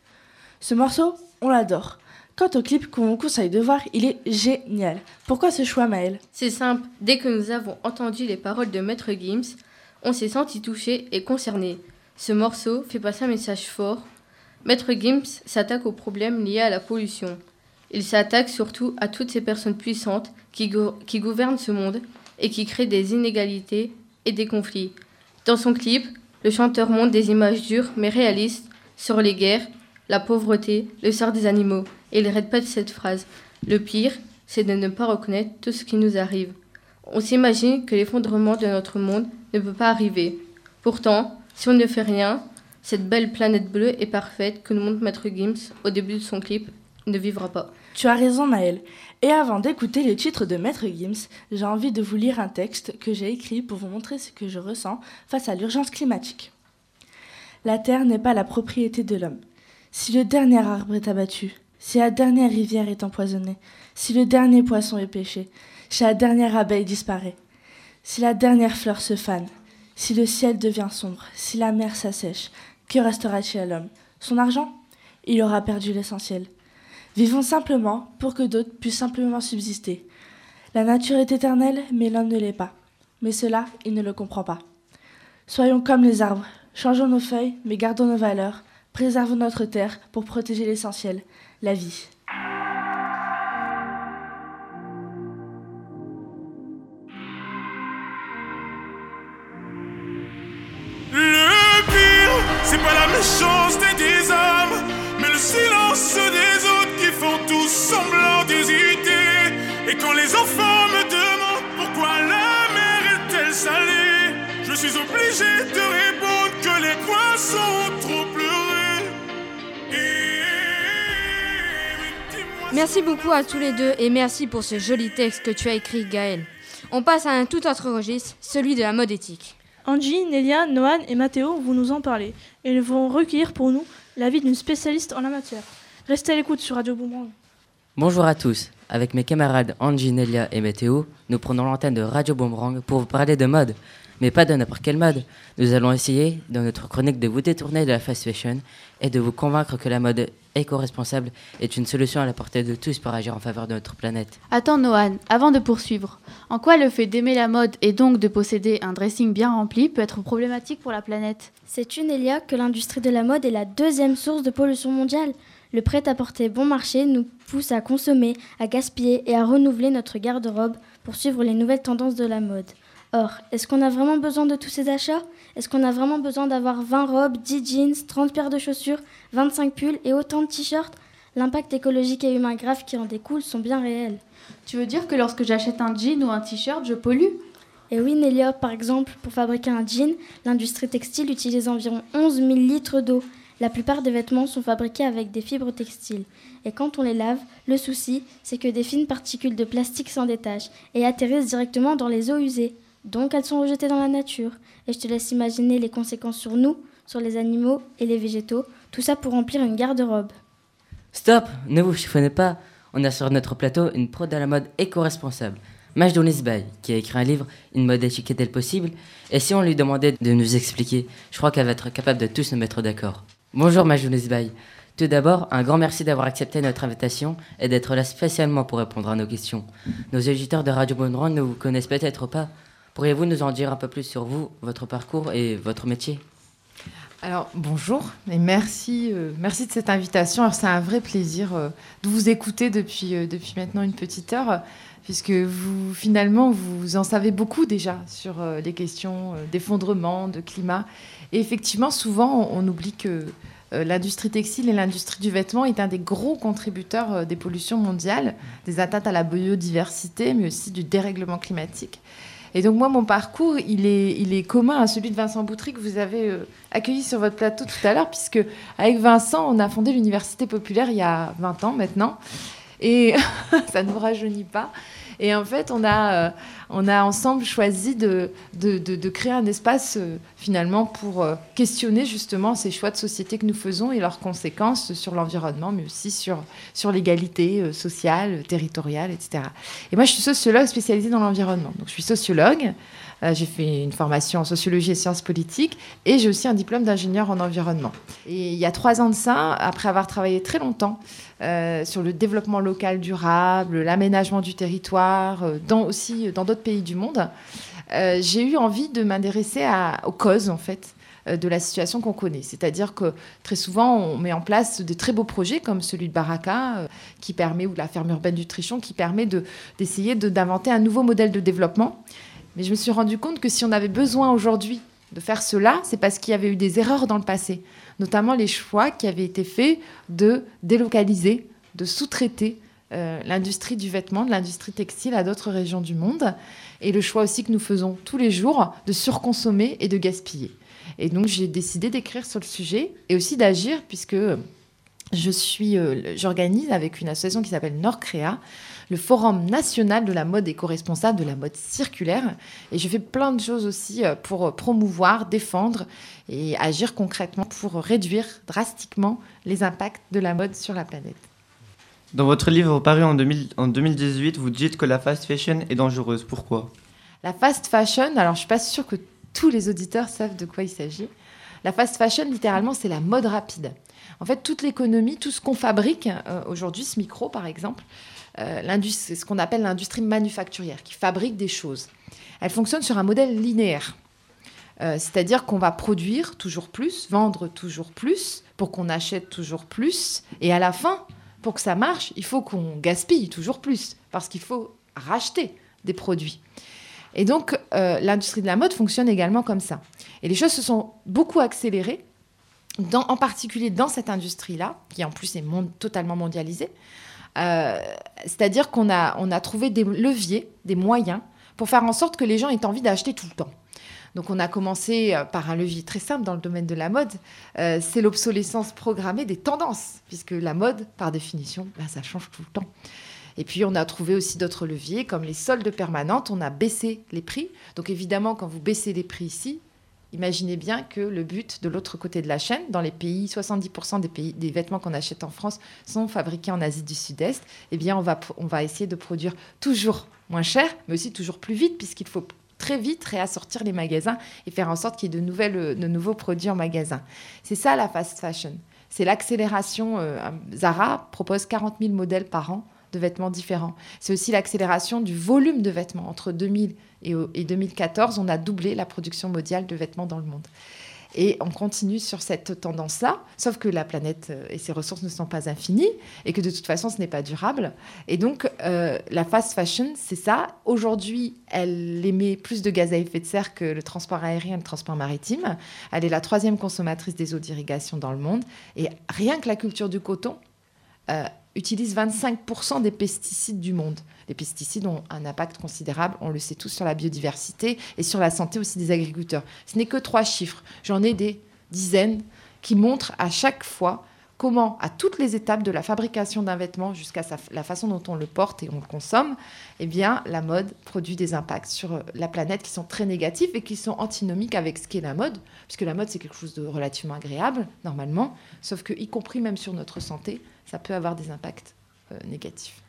Ce morceau, on l'adore. Quant au clip qu'on vous conseille de voir, il est génial. Pourquoi ce choix, Maëlle? C'est simple, dès que nous avons entendu les paroles de Maître Gims, on s'est senti touché et concerné. Ce morceau fait passer un message fort. Maître Gims s'attaque aux problèmes liés à la pollution. Il s'attaque surtout à toutes ces personnes puissantes qui, qui gouvernent ce monde et qui créent des inégalités et des conflits. Dans son clip, le chanteur montre des images dures mais réalistes sur les guerres, la pauvreté, le sort des animaux. Et il répète cette phrase. Le pire, c'est de ne pas reconnaître tout ce qui nous arrive. On s'imagine que l'effondrement de notre monde ne peut pas arriver. Pourtant, si on ne fait rien, cette belle planète bleue et parfaite que nous montre Maître Gims au début de son clip ne vivra pas. Tu as raison, Maëlle. Et avant d'écouter le titre de Maître Gims, j'ai envie de vous lire un texte que j'ai écrit pour vous montrer ce que je ressens face à l'urgence climatique. La Terre n'est pas la propriété de l'homme. Si le dernier arbre est abattu, si la dernière rivière est empoisonnée, si le dernier poisson est pêché, si la dernière abeille disparaît, si la dernière fleur se fane, si le ciel devient sombre, si la mer s'assèche, que restera-t-il à l'homme? Son argent? Il aura perdu l'essentiel. Vivons simplement pour que d'autres puissent simplement subsister. La nature est éternelle, mais l'homme ne l'est pas. Mais cela, il ne le comprend pas. Soyons comme les arbres, changeons nos feuilles, mais gardons nos valeurs, préservons notre terre pour protéger l'essentiel, la vie. Le pire, c'est pas la méchanceté des hommes, mais le silence des autres qui font tous semblant d'hésiter. Et quand les enfants me demandent pourquoi la mer est-elle salée, je suis obligé de répondre Merci beaucoup à tous les deux et merci pour ce joli texte que tu as écrit, Gaël. On passe à un tout autre registre, celui de la mode éthique. Angie, Nelia, Noan et Mathéo vont nous en parler et ils vont recueillir pour nous l'avis d'une spécialiste en la matière. Restez à l'écoute sur Radio Boomerang. Bonjour à tous. Avec mes camarades Angie, Nelia et Mathéo, nous prenons l'antenne de Radio Boomerang pour vous parler de mode. Mais pas de n'importe quelle mode. Nous allons essayer, dans notre chronique, de vous détourner de la fast fashion et de vous convaincre que la mode éco-responsable est une solution à la portée de tous pour agir en faveur de notre planète. Attends, Noan, avant de poursuivre, en quoi le fait d'aimer la mode et donc de posséder un dressing bien rempli peut être problématique pour la planète? C'est une Elia que l'industrie de la mode est la deuxième source de pollution mondiale. Le prêt-à-porter bon marché nous pousse à consommer, à gaspiller et à renouveler notre garde-robe pour suivre les nouvelles tendances de la mode. Or, est-ce qu'on a vraiment besoin de tous ces achats? Est-ce qu'on a vraiment besoin d'avoir 20 robes, 10 jeans, 30 paires de chaussures, 25 pulls et autant de t-shirts? L'impact écologique et humain grave qui en découle sont bien réels. Tu veux dire que lorsque j'achète un jean ou un t-shirt, je pollue? Et oui, Nélia, par exemple, pour fabriquer un jean, l'industrie textile utilise environ 11 000 litres d'eau. La plupart des vêtements sont fabriqués avec des fibres textiles. Et quand on les lave, le souci, c'est que des fines particules de plastique s'en détachent et atterrissent directement dans les eaux usées. Donc elles sont rejetées dans la nature. Et je te laisse imaginer les conséquences sur nous, sur les animaux et les végétaux, tout ça pour remplir une garde-robe. Stop Ne vous chiffonnez pas On a sur notre plateau une pro de la mode éco-responsable, Majdonis Bay, qui a écrit un livre Une mode éthique est-elle possible Et si on lui demandait de nous expliquer, je crois qu'elle va être capable de tous nous mettre d'accord. Bonjour Majdonis Bay. Tout d'abord, un grand merci d'avoir accepté notre invitation et d'être là spécialement pour répondre à nos questions. Nos auditeurs de Radio Bonne ne vous connaissent peut-être pas. Pourriez-vous nous en dire un peu plus sur vous, votre parcours et votre métier? Alors bonjour et merci, euh, merci de cette invitation. C'est un vrai plaisir euh, de vous écouter depuis, euh, depuis maintenant une petite heure, puisque vous finalement vous en savez beaucoup déjà sur les questions d'effondrement, de climat. Et effectivement, souvent on oublie que l'industrie textile et l'industrie du vêtement est un des gros contributeurs des pollutions mondiales, des atteintes à la biodiversité, mais aussi du dérèglement climatique. Et donc moi, mon parcours, il est, commun à celui de Vincent Boutry que vous avez euh, accueilli sur votre plateau tout à l'heure, puisque avec Vincent, on a fondé l'Université populaire il y a 20 ans maintenant. Et ça ne vous rajeunit pas. Et en fait, on a, euh, on a ensemble choisi de, de, créer un espace euh, finalement pour euh, questionner justement ces choix de société que nous faisons et leurs conséquences sur l'environnement, mais aussi sur, sur l'égalité sociale, territoriale, etc. Et moi, je suis sociologue spécialisée dans l'environnement. Donc, je suis sociologue. J'ai fait une formation en sociologie et sciences politiques et j'ai aussi un diplôme d'ingénieur en environnement. Et il y a trois ans de ça, après avoir travaillé très longtemps euh, sur le développement local durable, l'aménagement du territoire, euh, aussi dans d'autres pays du monde, euh, j'ai eu envie de m'intéresser aux causes, en fait, de la situation qu'on connaît. C'est-à-dire que très souvent, on met en place de très beaux projets comme celui de Baraka, qui permet, ou la ferme urbaine du Trichon, qui permet d'essayer d'inventer un nouveau modèle de développement. Mais je me suis rendu compte que si on avait besoin aujourd'hui de faire cela, c'est parce qu'il y avait eu des erreurs dans le passé notamment les choix qui avaient été faits de délocaliser, de sous-traiter euh, l'industrie du vêtement, de l'industrie textile à d'autres régions du monde, et le choix aussi que nous faisons tous les jours de surconsommer et de gaspiller. Et donc j'ai décidé d'écrire sur le sujet et aussi d'agir puisque je suis, euh, j'organise avec une association qui s'appelle Nordcrea le Forum national de la mode éco-responsable, de la mode circulaire. Et je fais plein de choses aussi euh, pour promouvoir, défendre et agir concrètement pour réduire drastiquement les impacts de la mode sur la planète. Dans votre livre paru en, 2018, vous dites que la fast fashion est dangereuse. Pourquoi? La fast fashion, alors je ne suis pas sûre que tous les auditeurs savent de quoi il s'agit. La fast fashion, littéralement, c'est la mode rapide. En fait, toute l'économie, tout ce qu'on fabrique, euh, aujourd'hui, ce micro par exemple, c'est ce qu'on appelle l'industrie manufacturière, qui fabrique des choses. Elle fonctionne sur un modèle linéaire. Euh, c'est-à-dire qu'on va produire toujours plus, vendre toujours plus, pour qu'on achète toujours plus. Et à la fin, pour que ça marche, il faut qu'on gaspille toujours plus, parce qu'il faut racheter des produits. Et donc, euh, l'industrie de la mode fonctionne également comme ça. Et les choses se sont beaucoup accélérées, en particulier dans cette industrie-là, qui en plus est totalement mondialisée. Euh, c'est-à-dire qu'on a, on a trouvé des leviers, des moyens pour faire en sorte que les gens aient envie d'acheter tout le temps. Donc on a commencé euh, par un levier très simple dans le domaine de la mode, euh, c'est l'obsolescence programmée des tendances, puisque la mode, par définition, ben, ça change tout le temps. Et puis on a trouvé aussi d'autres leviers, comme les soldes permanentes, on a baissé les prix. Donc évidemment, quand vous baissez les prix ici, Imaginez bien que le but de l'autre côté de la chaîne, dans les pays, 70% des, pays, des vêtements qu'on achète en France sont fabriqués en Asie du Sud-Est, eh bien on va, on va essayer de produire toujours moins cher, mais aussi toujours plus vite, puisqu'il faut très vite réassortir les magasins et faire en sorte qu'il y ait de, nouvelles, de nouveaux produits en magasin. C'est ça la fast fashion. C'est l'accélération. Euh, Zara propose 40 000 modèles par an de vêtements différents. C'est aussi l'accélération du volume de vêtements. Entre 2000 et, 2014, on a doublé la production mondiale de vêtements dans le monde. Et on continue sur cette tendance-là, sauf que la planète euh, et ses ressources ne sont pas infinies et que de toute façon, ce n'est pas durable. Et donc, euh, la fast fashion, c'est ça. Aujourd'hui, elle émet plus de gaz à effet de serre que le transport aérien et le transport maritime. Elle est la troisième consommatrice des eaux d'irrigation dans le monde. Et rien que la culture du coton euh, utilise 25% des pesticides du monde. Les pesticides ont un impact considérable, on le sait tous, sur la biodiversité et sur la santé aussi des agriculteurs. Ce n'est que trois chiffres. J'en ai des dizaines qui montrent à chaque fois comment, à toutes les étapes de la fabrication d'un vêtement jusqu'à la façon dont on le porte et on le consomme, eh la mode produit des impacts sur la planète qui sont très négatifs et qui sont antinomiques avec ce qu'est la mode, puisque la mode, c'est quelque chose de relativement agréable, normalement, sauf que, y compris même sur notre santé, ça peut avoir des impacts euh, négatifs.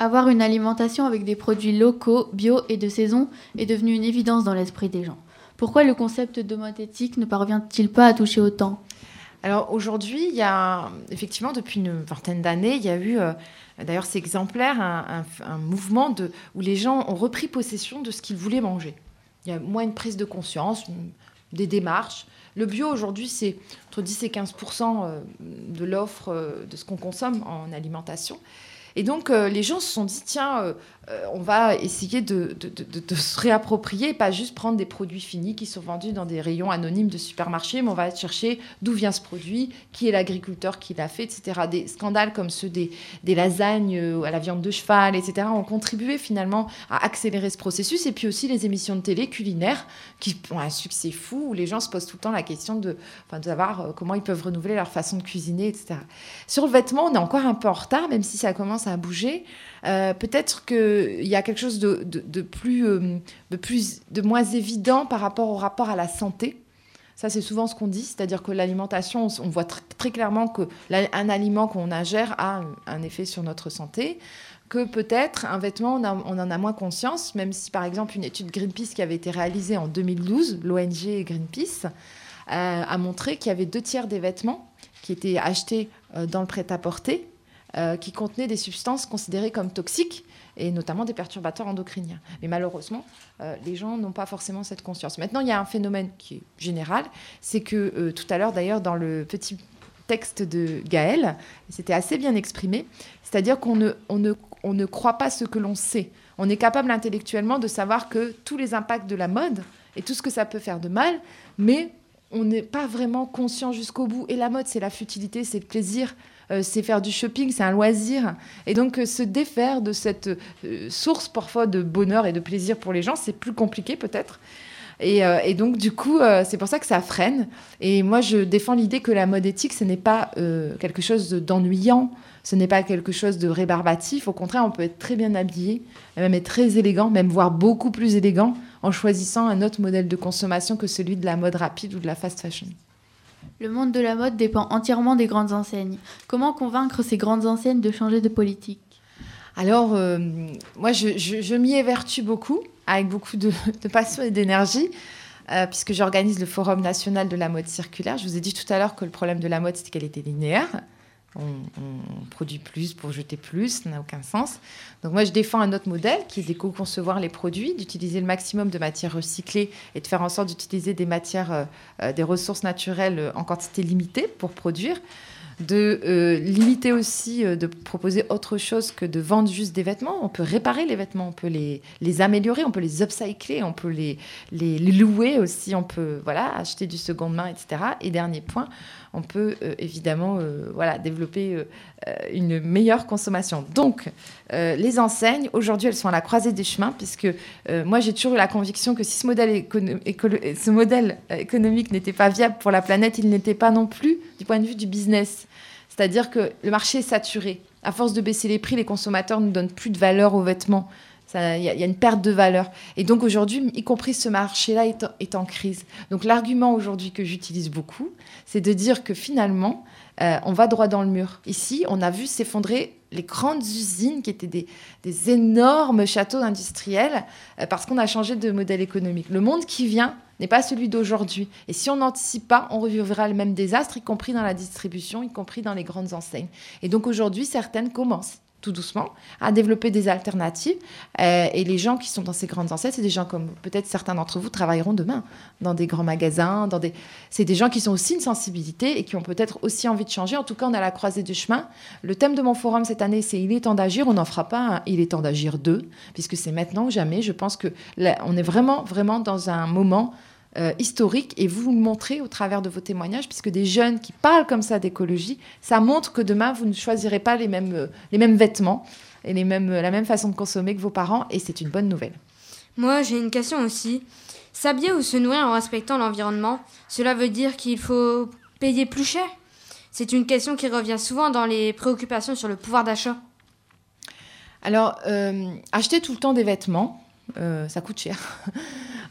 Avoir une alimentation avec des produits locaux, bio et de saison est devenu une évidence dans l'esprit des gens. Pourquoi le concept de mode éthique ne parvient-il pas à toucher autant? Alors aujourd'hui, il y a effectivement depuis une vingtaine d'années, il y a eu, euh, d'ailleurs c'est exemplaire, un, mouvement où les gens ont repris possession de ce qu'ils voulaient manger. Il y a moins une prise de conscience, des démarches. Le bio aujourd'hui, c'est entre 10 et 15 euh, de l'offre euh, de ce qu'on consomme en alimentation. Et donc, les gens se sont dit, tiens, on va essayer de, se réapproprier, pas juste prendre des produits finis qui sont vendus dans des rayons anonymes de supermarché, mais on va chercher d'où vient ce produit, qui est l'agriculteur qui l'a fait, etc. Des scandales comme ceux des, lasagnes euh, à la viande de cheval, etc., ont contribué finalement à accélérer ce processus. Et puis aussi les émissions de télé culinaires qui ont un succès fou, où les gens se posent tout le temps la question de, enfin, de savoir comment ils peuvent renouveler leur façon de cuisiner, etc. Sur le vêtement, on est encore un peu en retard, même si ça commence à bouger. Euh, peut-être qu'il y a quelque chose euh, de, plus, de moins évident par rapport au rapport à la santé. Ça, c'est souvent ce qu'on dit, c'est-à-dire que l'alimentation, on, voit tr- très clairement qu'un aliment qu'on ingère a un, effet sur notre santé que peut-être un vêtement, on, en a moins conscience, même si par exemple une étude Greenpeace qui avait été réalisée en 2012, l'ONG Greenpeace, euh, a montré qu'il y avait deux tiers des vêtements qui étaient achetés dans le prêt-à-porter euh, qui contenaient des substances considérées comme toxiques et notamment des perturbateurs endocriniens. Mais malheureusement, euh, les gens n'ont pas forcément cette conscience. Maintenant, il y a un phénomène qui est général, c'est que euh, tout à l'heure d'ailleurs dans le petit texte de Gaël, c'était assez bien exprimé, c'est-à-dire qu'on ne, on ne, on ne croit pas ce que l'on sait. On est capable intellectuellement de savoir que tous les impacts de la mode et tout ce que ça peut faire de mal, mais on n'est pas vraiment conscient jusqu'au bout. Et la mode, c'est la futilité, c'est le plaisir, c'est faire du shopping, c'est un loisir. Et donc euh, se défaire de cette euh, source parfois de bonheur et de plaisir pour les gens, c'est plus compliqué peut-être. Et, euh, donc, du coup, euh, c'est pour ça que ça freine. Et moi, je défends l'idée que la mode éthique, ce n'est pas euh, quelque chose de- d'ennuyant, ce n'est pas quelque chose de rébarbatif. Au contraire, on peut être très bien habillé, même être très élégant, même voire beaucoup plus élégant, en choisissant un autre modèle de consommation que celui de la mode rapide ou de la fast fashion. Le monde de la mode dépend entièrement des grandes enseignes. Comment convaincre ces grandes enseignes de changer de politique? Alors, euh, moi, je, m'y évertue beaucoup, avec beaucoup de, de passion et d'énergie, euh, puisque j'organise le Forum national de la mode circulaire. Je vous ai dit tout à l'heure que le problème de la mode, c'était qu'elle était linéaire. On, produit plus pour jeter plus, ça n'a aucun sens. Donc moi, je défends un autre modèle qui est d'éco-concevoir les produits, d'utiliser le maximum de matières recyclées et de faire en sorte d'utiliser des matières, euh, euh, des ressources naturelles en quantité limitée pour produire de euh, limiter aussi, euh, de proposer autre chose que de vendre juste des vêtements. On peut réparer les vêtements, on peut les, les améliorer, on peut les upcycler, on peut les, les, louer aussi, on peut voilà, acheter du seconde main, etc. Et dernier point, on peut euh, évidemment voilà, développer une meilleure consommation. Donc, les enseignes, aujourd'hui, elles sont à la croisée des chemins, puisque moi, j'ai toujours eu la conviction que si ce modèle, ce modèle économique n'était pas viable pour la planète, il n'était pas non plus du point de vue du business. C'est-à-dire que le marché est saturé. À force de baisser les prix, les consommateurs ne donnent plus de valeur aux vêtements. Il y, a une perte de valeur. Et donc aujourd'hui, y compris ce marché-là est en crise. Donc l'argument aujourd'hui que j'utilise beaucoup, c'est de dire que finalement, euh, on va droit dans le mur. Ici, on a vu s'effondrer les grandes usines qui étaient des, énormes châteaux industriels euh, parce qu'on a changé de modèle économique. Le monde qui vient n'est pas celui d'aujourd'hui. Et si on n'anticipe pas, on revivra le même désastre, y compris dans la distribution, y compris dans les grandes enseignes. Et donc aujourd'hui, certaines commencent tout doucement à développer des alternatives. Euh, et les gens qui sont dans ces grandes enseignes, c'est des gens comme peut-être certains d'entre vous travailleront demain dans des grands magasins, dans des... c'est des gens qui sont aussi une sensibilité et qui ont peut-être aussi envie de changer. En tout cas, on a la croisée du chemin. Le thème de mon forum cette année, c'est Il est temps d'agir. On n'en fera pas un Il est temps d'agir 2, puisque c'est maintenant ou jamais. Je pense que on est vraiment, vraiment dans un moment euh, historique et vous le montrez au travers de vos témoignages, puisque des jeunes qui parlent comme ça d'écologie, ça montre que demain, vous ne choisirez pas les mêmes, euh, les mêmes vêtements et les mêmes, euh, la même façon de consommer que vos parents, et c'est une bonne nouvelle. Moi, j'ai une question aussi. S'habiller ou se nourrir en respectant l'environnement, cela veut dire qu'il faut payer plus cher? C'est une question qui revient souvent dans les préoccupations sur le pouvoir d'achat. Alors, euh, acheter tout le temps des vêtements, euh, ça coûte cher.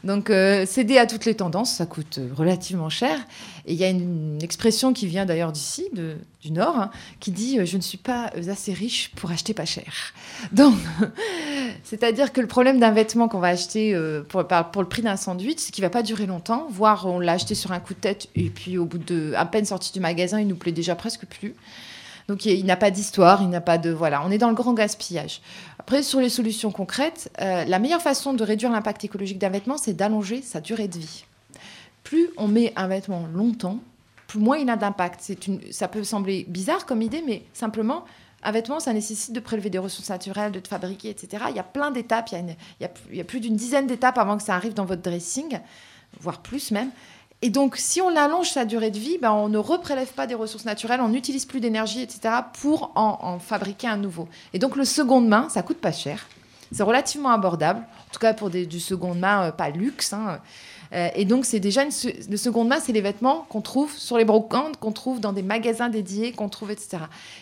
Donc, euh, céder à toutes les tendances, ça coûte euh, relativement cher. Et il y a une, expression qui vient d'ailleurs d'ici, du Nord, hein, qui dit euh, Je ne suis pas assez riche pour acheter pas cher. Donc, c'est-à-dire que le problème d'un vêtement qu'on va acheter pour, pour le prix d'un sandwich, c'est qu'il va pas durer longtemps, voire on l'a acheté sur un coup de tête, et puis au bout de à peine sorti du magasin, il nous plaît déjà presque plus. Donc il n'a pas d'histoire, il n'a pas de voilà, on est dans le grand gaspillage. Après sur les solutions concrètes, euh, la meilleure façon de réduire l'impact écologique d'un vêtement, c'est d'allonger sa durée de vie. Plus on met un vêtement longtemps, plus moins il a d'impact. Ça peut sembler bizarre comme idée, mais simplement un vêtement, ça nécessite de prélever des ressources naturelles, de te fabriquer, etc. Il y a plein d'étapes, il y a plus d'une dizaine d'étapes avant que ça arrive dans votre dressing, voire plus même. Et donc, si on allonge sa durée de vie, ben, on ne reprélève pas des ressources naturelles, on n'utilise plus d'énergie, etc., pour en, fabriquer un nouveau. Et donc, le seconde main, ça coûte pas cher. C'est relativement abordable, en tout cas pour des, du seconde main, euh, pas luxe. hein. Euh, et donc, c'est déjà une de seconde main, c'est les vêtements qu'on trouve sur les brocantes, qu'on trouve dans des magasins dédiés, qu'on trouve, etc.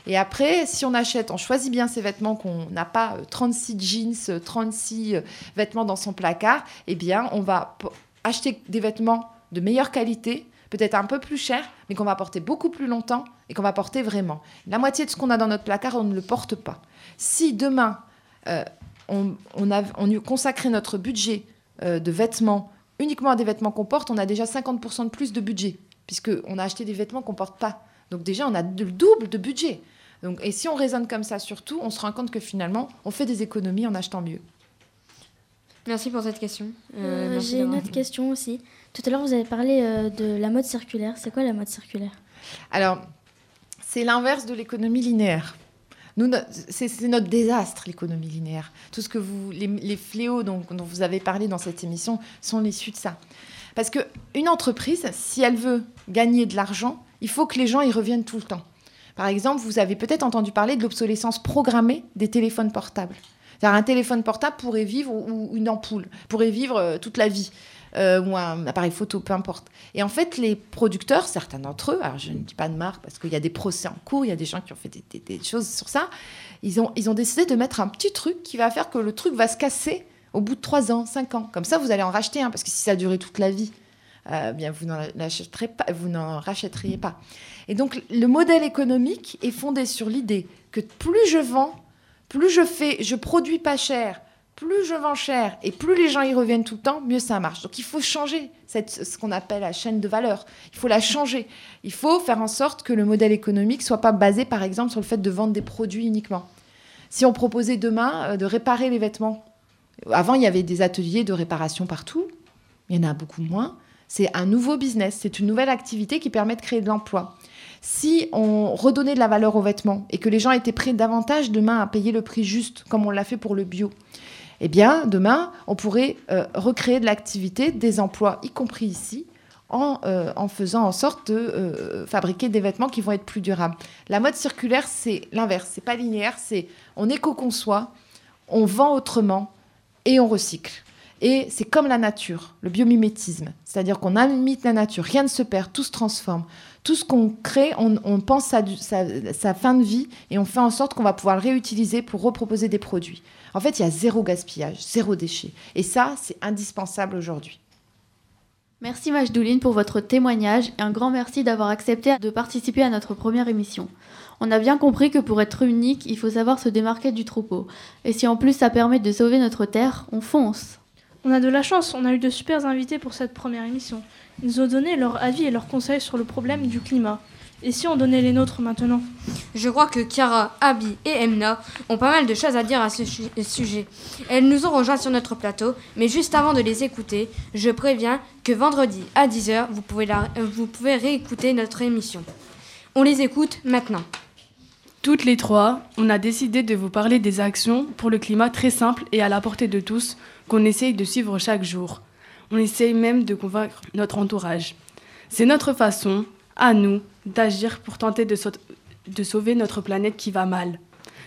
Et après, si on achète, on choisit bien ces vêtements, qu'on n'a pas euh, 36 jeans, euh, 36 euh, vêtements dans son placard, eh bien, on va acheter des vêtements de meilleure qualité, peut-être un peu plus cher, mais qu'on va porter beaucoup plus longtemps et qu'on va porter vraiment. La moitié de ce qu'on a dans notre placard, on ne le porte pas. Si demain, euh, on, on, a, on y consacrait notre budget euh, de vêtements uniquement à des vêtements qu'on porte, on a déjà 50% de plus de budget, puisqu'on a acheté des vêtements qu'on porte pas. Donc déjà, on a le double de budget. Donc, et si on raisonne comme ça surtout, on se rend compte que finalement, on fait des économies en achetant mieux. Merci pour cette question. Euh, Euh, J'ai une autre question aussi. Tout à l'heure, vous avez parlé euh, de la mode circulaire. C'est quoi la mode circulaire? Alors, c'est l'inverse de l'économie linéaire. Nous, no- c'est notre désastre, l'économie linéaire. Tout ce que vous, les, fléaux dont, vous avez parlé dans cette émission sont l'issue de ça. Parce que une entreprise, si elle veut gagner de l'argent, il faut que les gens y reviennent tout le temps. Par exemple, vous avez peut-être entendu parler de l'obsolescence programmée des téléphones portables. C'est-à-dire un téléphone portable pourrait vivre ou ou une ampoule pourrait vivre euh, toute la vie. Euh, ou un appareil photo, peu importe. Et en fait, les producteurs, certains d'entre eux, alors je ne dis pas de marque parce qu'il y a des procès en cours, il y a des gens qui ont fait des, choses sur ça, ils ont, décidé de mettre un petit truc qui va faire que le truc va se casser au bout de 3 ans, 5 ans. Comme ça, vous allez en racheter un, parce que si ça durait toute la vie, euh, bien vous n'en pas, vous n'en rachèteriez pas. Et donc, le modèle économique est fondé sur l'idée que plus je vends, plus je fais, je produis pas cher, plus je vends cher et plus les gens y reviennent tout le temps, mieux ça marche. Donc il faut changer ce qu'on appelle la chaîne de valeur. Il faut la changer. Il faut faire en sorte que le modèle économique soit pas basé, par exemple, sur le fait de vendre des produits uniquement. Si on proposait demain euh, de réparer les vêtements, avant il y avait des ateliers de réparation partout, il y en a beaucoup moins. C'est un nouveau business, c'est une nouvelle activité qui permet de créer de l'emploi. Si on redonnait de la valeur aux vêtements et que les gens étaient prêts davantage demain à payer le prix juste, comme on l'a fait pour le bio, eh bien, demain, on pourrait euh, recréer de l'activité, des emplois, y compris ici, en, euh, faisant en sorte de euh, fabriquer des vêtements qui vont être plus durables. La mode circulaire, c'est l'inverse, c'est pas linéaire, c'est on éco-conçoit, on vend autrement et on recycle. Et c'est comme la nature, le biomimétisme, c'est-à-dire qu'on imite la nature, rien ne se perd, tout se transforme. Tout ce qu'on crée, on, pense à sa, sa fin de vie et on fait en sorte qu'on va pouvoir le réutiliser pour reproposer des produits. En fait, il y a zéro gaspillage, zéro déchet. Et ça, c'est indispensable aujourd'hui. Merci Majdouline pour votre témoignage et un grand merci d'avoir accepté de participer à notre première émission. On a bien compris que pour être unique, il faut savoir se démarquer du troupeau. Et si en plus ça permet de sauver notre terre, on fonce. On a de la chance, on a eu de super invités pour cette première émission. Ils nous ont donné leur avis et leurs conseils sur le problème du climat. Et si on donnait les nôtres maintenant Je crois que Chiara, Abby et Emna ont pas mal de choses à dire à ce chu- sujet. Elles nous ont rejoints sur notre plateau, mais juste avant de les écouter, je préviens que vendredi à 10h, vous pouvez, la- euh, vous pouvez réécouter notre émission. On les écoute maintenant. Toutes les trois, on a décidé de vous parler des actions pour le climat très simples et à la portée de tous qu'on essaye de suivre chaque jour. On essaye même de convaincre notre entourage. C'est notre façon, à nous, d'agir pour tenter de, sau- de sauver notre planète qui va mal.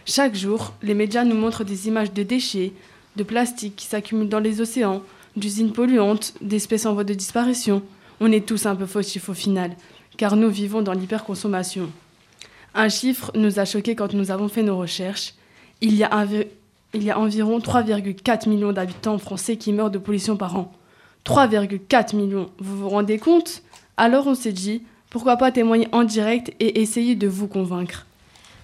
Chaque jour, les médias nous montrent des images de déchets, de plastique qui s'accumulent dans les océans, d'usines polluantes, d'espèces en voie de disparition. On est tous un peu fautifs au final, car nous vivons dans l'hyperconsommation. Un chiffre nous a choqués quand nous avons fait nos recherches. Il y a, il y a environ 3,4 millions d'habitants français qui meurent de pollution par an. 3,4 millions, vous vous rendez compte? Alors on s'est dit, pourquoi pas témoigner en direct et essayer de vous convaincre?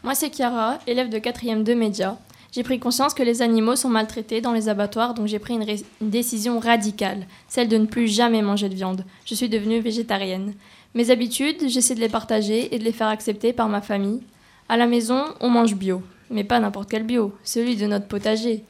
Moi, c'est Chiara, élève de 4e de médias. J'ai pris conscience que les animaux sont maltraités dans les abattoirs, donc j'ai pris une, une décision radicale, celle de ne plus jamais manger de viande. Je suis devenue végétarienne. Mes habitudes, j'essaie de les partager et de les faire accepter par ma famille. À la maison, on mange bio, mais pas n'importe quel bio, celui de notre potager.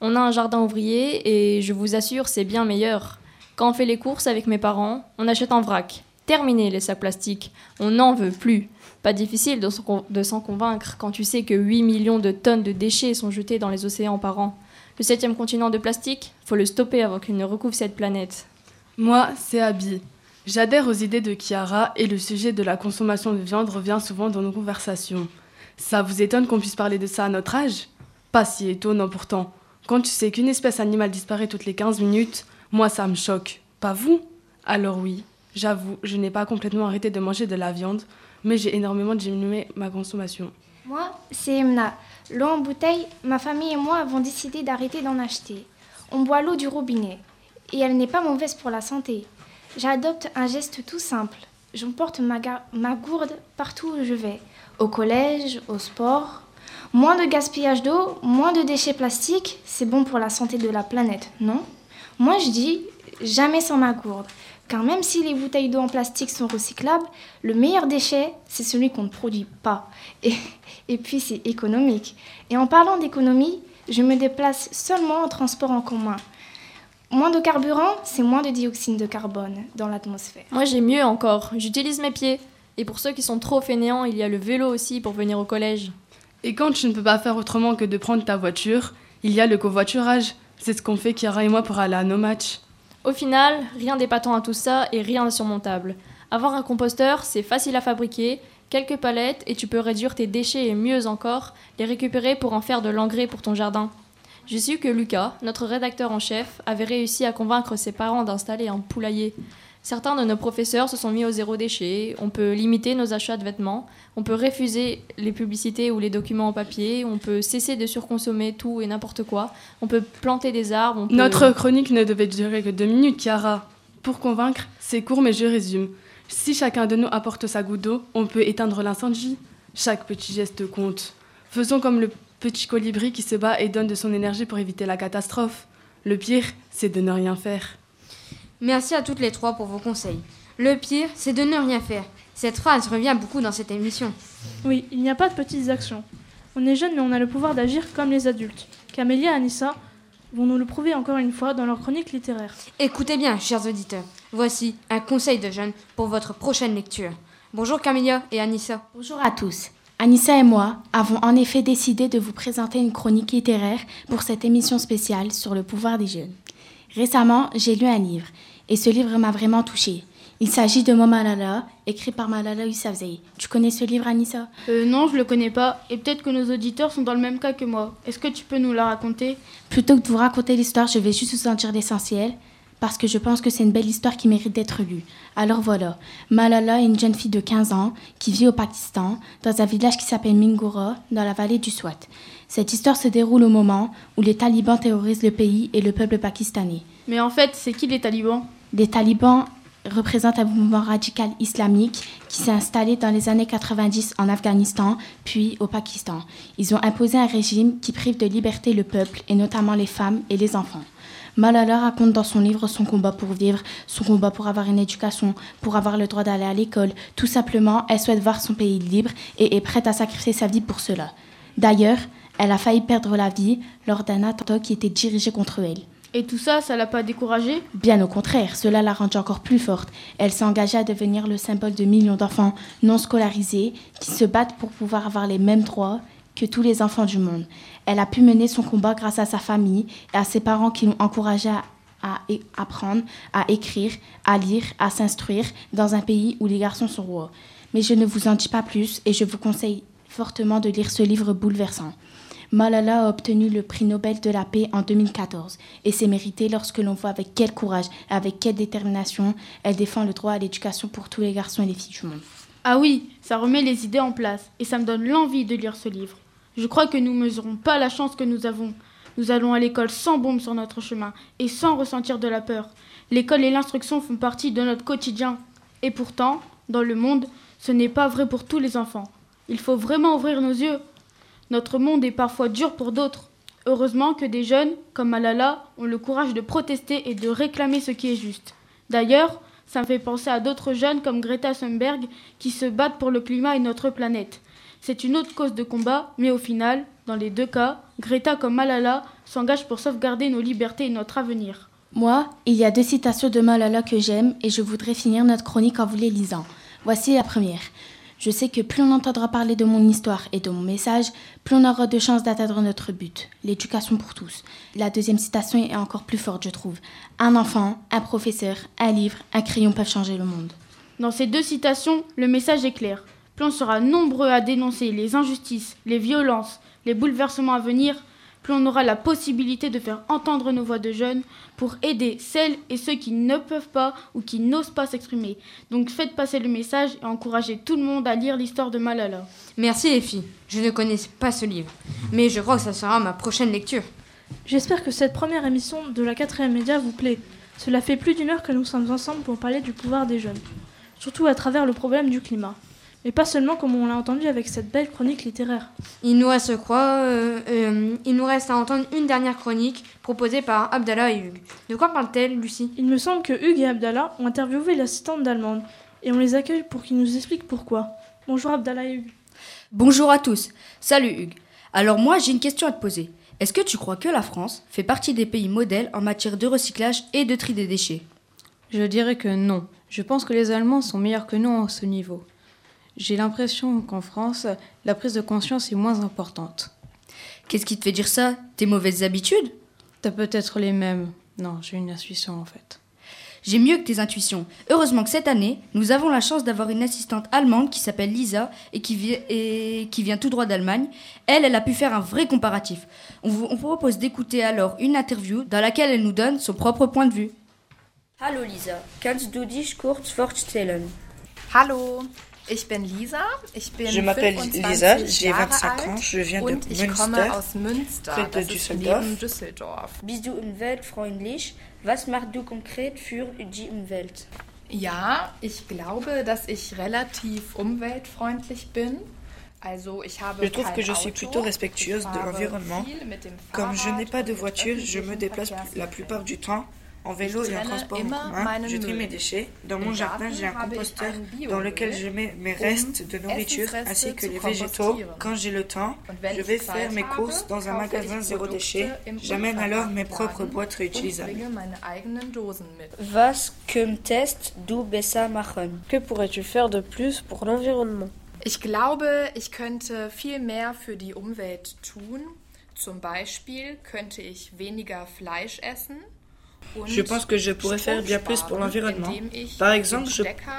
On a un jardin ouvrier et je vous assure, c'est bien meilleur. Quand on fait les courses avec mes parents, on achète en vrac. Terminé les sacs plastiques, on n'en veut plus. Pas difficile de s'en convaincre quand tu sais que 8 millions de tonnes de déchets sont jetés dans les océans par an. Le septième continent de plastique, faut le stopper avant qu'il ne recouvre cette planète. Moi, c'est Abby. J'adhère aux idées de Chiara et le sujet de la consommation de viande revient souvent dans nos conversations. Ça vous étonne qu'on puisse parler de ça à notre âge? Pas si étonnant pourtant. Quand tu sais qu'une espèce animale disparaît toutes les 15 minutes, moi ça me choque. Pas vous? Alors oui, j'avoue, je n'ai pas complètement arrêté de manger de la viande, mais j'ai énormément diminué ma consommation. Moi, c'est Emna. L'eau en bouteille, ma famille et moi avons décidé d'arrêter d'en acheter. On boit l'eau du robinet, et elle n'est pas mauvaise pour la santé. J'adopte un geste tout simple. J'emporte ma, ma gourde partout où je vais, au collège, au sport. Moins de gaspillage d'eau, moins de déchets plastiques, c'est bon pour la santé de la planète, non? Moi je dis jamais sans ma gourde, car même si les bouteilles d'eau en plastique sont recyclables, le meilleur déchet, c'est celui qu'on ne produit pas. Et, et puis c'est économique. Et en parlant d'économie, je me déplace seulement en transport en commun. Moins de carburant, c'est moins de dioxyde de carbone dans l'atmosphère. Moi j'ai mieux encore, j'utilise mes pieds. Et pour ceux qui sont trop fainéants, il y a le vélo aussi pour venir au collège. Et quand tu ne peux pas faire autrement que de prendre ta voiture, il y a le covoiturage. C'est ce qu'on fait Kiara et moi pour aller à nos matchs. Au final, rien d'épatant à tout ça et rien d'insurmontable. Avoir un composteur, c'est facile à fabriquer, quelques palettes et tu peux réduire tes déchets et mieux encore, les récupérer pour en faire de l'engrais pour ton jardin. J'ai su que Lucas, notre rédacteur en chef, avait réussi à convaincre ses parents d'installer un poulailler. Certains de nos professeurs se sont mis au zéro déchet, on peut limiter nos achats de vêtements, on peut refuser les publicités ou les documents en papier, on peut cesser de surconsommer tout et n'importe quoi, on peut planter des arbres. Notre chronique ne devait durer que deux minutes, Chiara. Pour convaincre, c'est court mais je résume. Si chacun de nous apporte sa goutte d'eau, on peut éteindre l'incendie. Chaque petit geste compte. Faisons comme le petit colibri qui se bat et donne de son énergie pour éviter la catastrophe. Le pire, c'est de ne rien faire. Merci à toutes les trois pour vos conseils. Le pire, c'est de ne rien faire. Cette phrase revient beaucoup dans cette émission. Oui, il n'y a pas de petites actions. On est jeunes, mais on a le pouvoir d'agir comme les adultes. Camélia et Anissa vont nous le prouver encore une fois dans leur chronique littéraire. Écoutez bien, chers auditeurs. Voici un conseil de jeunes pour votre prochaine lecture. Bonjour Camélia et Anissa. Bonjour à tous. Anissa et moi avons en effet décidé de vous présenter une chronique littéraire pour cette émission spéciale sur le pouvoir des jeunes. Récemment, j'ai lu un livre, et ce livre m'a vraiment touchée. Il s'agit de Malala, écrit par Malala Yousafzai. Tu connais ce livre, Anissa? Euh, Non, je le connais pas, et peut-être que nos auditeurs sont dans le même cas que moi. Est-ce que tu peux nous la raconter? Plutôt que de vous raconter l'histoire, je vais juste vous en dire l'essentiel, parce que je pense que c'est une belle histoire qui mérite d'être lue. Alors voilà, Malala est une jeune fille de 15 ans qui vit au Pakistan, dans un village qui s'appelle Mingora, dans la vallée du Swat. Cette histoire se déroule au moment où les talibans terrorisent le pays et le peuple pakistanais. Mais en fait, c'est qui les talibans? Les talibans représentent un mouvement radical islamique qui s'est installé dans les années 90 en Afghanistan, puis au Pakistan. Ils ont imposé un régime qui prive de liberté le peuple, et notamment les femmes et les enfants. Malala raconte dans son livre son combat pour vivre, son combat pour avoir une éducation, pour avoir le droit d'aller à l'école. Tout simplement, elle souhaite voir son pays libre et est prête à sacrifier sa vie pour cela. D'ailleurs, elle a failli perdre la vie lors d'un attentat qui était dirigé contre elle. Et tout ça, ça l'a pas découragée Bien au contraire, cela l'a rendue encore plus forte. Elle s'est engagée à devenir le symbole de millions d'enfants non scolarisés qui se battent pour pouvoir avoir les mêmes droits que tous les enfants du monde. Elle a pu mener son combat grâce à sa famille et à ses parents qui l'ont encouragée à, à apprendre, à écrire, à lire, à s'instruire dans un pays où les garçons sont rois. Mais je ne vous en dis pas plus et je vous conseille fortement de lire ce livre bouleversant. Malala a obtenu le prix Nobel de la paix en 2014 et c'est mérité lorsque l'on voit avec quel courage et avec quelle détermination elle défend le droit à l'éducation pour tous les garçons et les filles du monde. Ah oui, ça remet les idées en place et ça me donne l'envie de lire ce livre. Je crois que nous ne mesurons pas la chance que nous avons. Nous allons à l'école sans bombe sur notre chemin et sans ressentir de la peur. L'école et l'instruction font partie de notre quotidien. Et pourtant, dans le monde, ce n'est pas vrai pour tous les enfants. Il faut vraiment ouvrir nos yeux. Notre monde est parfois dur pour d'autres. Heureusement que des jeunes, comme Malala, ont le courage de protester et de réclamer ce qui est juste. D'ailleurs, ça me fait penser à d'autres jeunes comme Greta Thunberg qui se battent pour le climat et notre planète. C'est une autre cause de combat, mais au final, dans les deux cas, Greta comme Malala s'engagent pour sauvegarder nos libertés et notre avenir. Moi, il y a deux citations de Malala que j'aime et je voudrais finir notre chronique en vous les lisant. Voici la première. Je sais que plus on entendra parler de mon histoire et de mon message, plus on aura de chances d'atteindre notre but, l'éducation pour tous. La deuxième citation est encore plus forte, je trouve. Un enfant, un professeur, un livre, un crayon peuvent changer le monde. Dans ces deux citations, le message est clair. Plus on sera nombreux à dénoncer les injustices, les violences, les bouleversements à venir, plus on aura la possibilité de faire entendre nos voix de jeunes pour aider celles et ceux qui ne peuvent pas ou qui n'osent pas s'exprimer. Donc faites passer le message et encouragez tout le monde à lire l'histoire de Malala. Merci les filles. Je ne connaissais pas ce livre, mais je crois que ça sera ma prochaine lecture. J'espère que cette première émission de la 4ème média vous plaît. Cela fait plus d'une heure que nous sommes ensemble pour parler du pouvoir des jeunes, surtout à travers le problème du climat. Mais pas seulement comme on l'a entendu avec cette belle chronique littéraire. Il nous reste quoi euh, euh, Il nous reste à entendre une dernière chronique proposée par Abdallah et Hugues. De quoi parle-t-elle, Lucie? Il me semble que Hugues et Abdallah ont interviewé l'assistante d'allemande et on les accueille pour qu'ils nous expliquent pourquoi. Bonjour Abdallah et Hugues. Bonjour à tous. Salut Hugues. Alors moi j'ai une question à te poser. Est-ce que tu crois que la France fait partie des pays modèles en matière de recyclage et de tri des déchets? Je dirais que non. Je pense que les Allemands sont meilleurs que nous à ce niveau. J'ai l'impression qu'en France, la prise de conscience est moins importante. Qu'est-ce qui te fait dire ça? Tes mauvaises habitudes? T'as peut-être les mêmes. Non, j'ai une intuition en fait. J'ai mieux que tes intuitions. Heureusement que cette année, nous avons la chance d'avoir une assistante allemande qui s'appelle Lisa et qui, vi- et qui vient tout droit d'Allemagne. Elle, elle a pu faire un vrai comparatif. On vous on vous propose d'écouter alors une interview dans laquelle elle nous donne son propre point de vue. Hallo Lisa, kannst du dich kurz vorstellen? Hallo, ich bin Lisa. Ich bin Je m'appelle 25 Lisa, j'ai Jahre 25 ans, je viens de und ich komme Münster, aus Münster, près de Düsseldorf. Düsseldorf. Bist du umweltfreundlich? Was machst du konkret für die Umwelt? Ja, ich glaube, dass ich relativ umweltfreundlich bin. Also, ich habe Je trouve que je suis plutôt respectueuse de l'environnement. Comme je n'ai pas de voiture, je me déplace la plupart du temps en vélo et en transport en commun. Je trie Müll. mes déchets. Dans mon jardin, j'ai un composteur dans lequel je mets mes restes de nourriture ainsi que les végétaux. Quand j'ai le temps, je vais faire mes courses dans un magasin zéro déchet. J'amène alors mes propres boîtes réutilisables. Was könntest du besser machen? Que pourrais-tu faire de plus pour l'environnement? Ich glaube, ich könnte viel mehr für die Umwelt tun. Zum Beispiel könnte ich weniger Fleisch essen. Je pense que je pourrais faire bien plus pour l'environnement. Par exemple,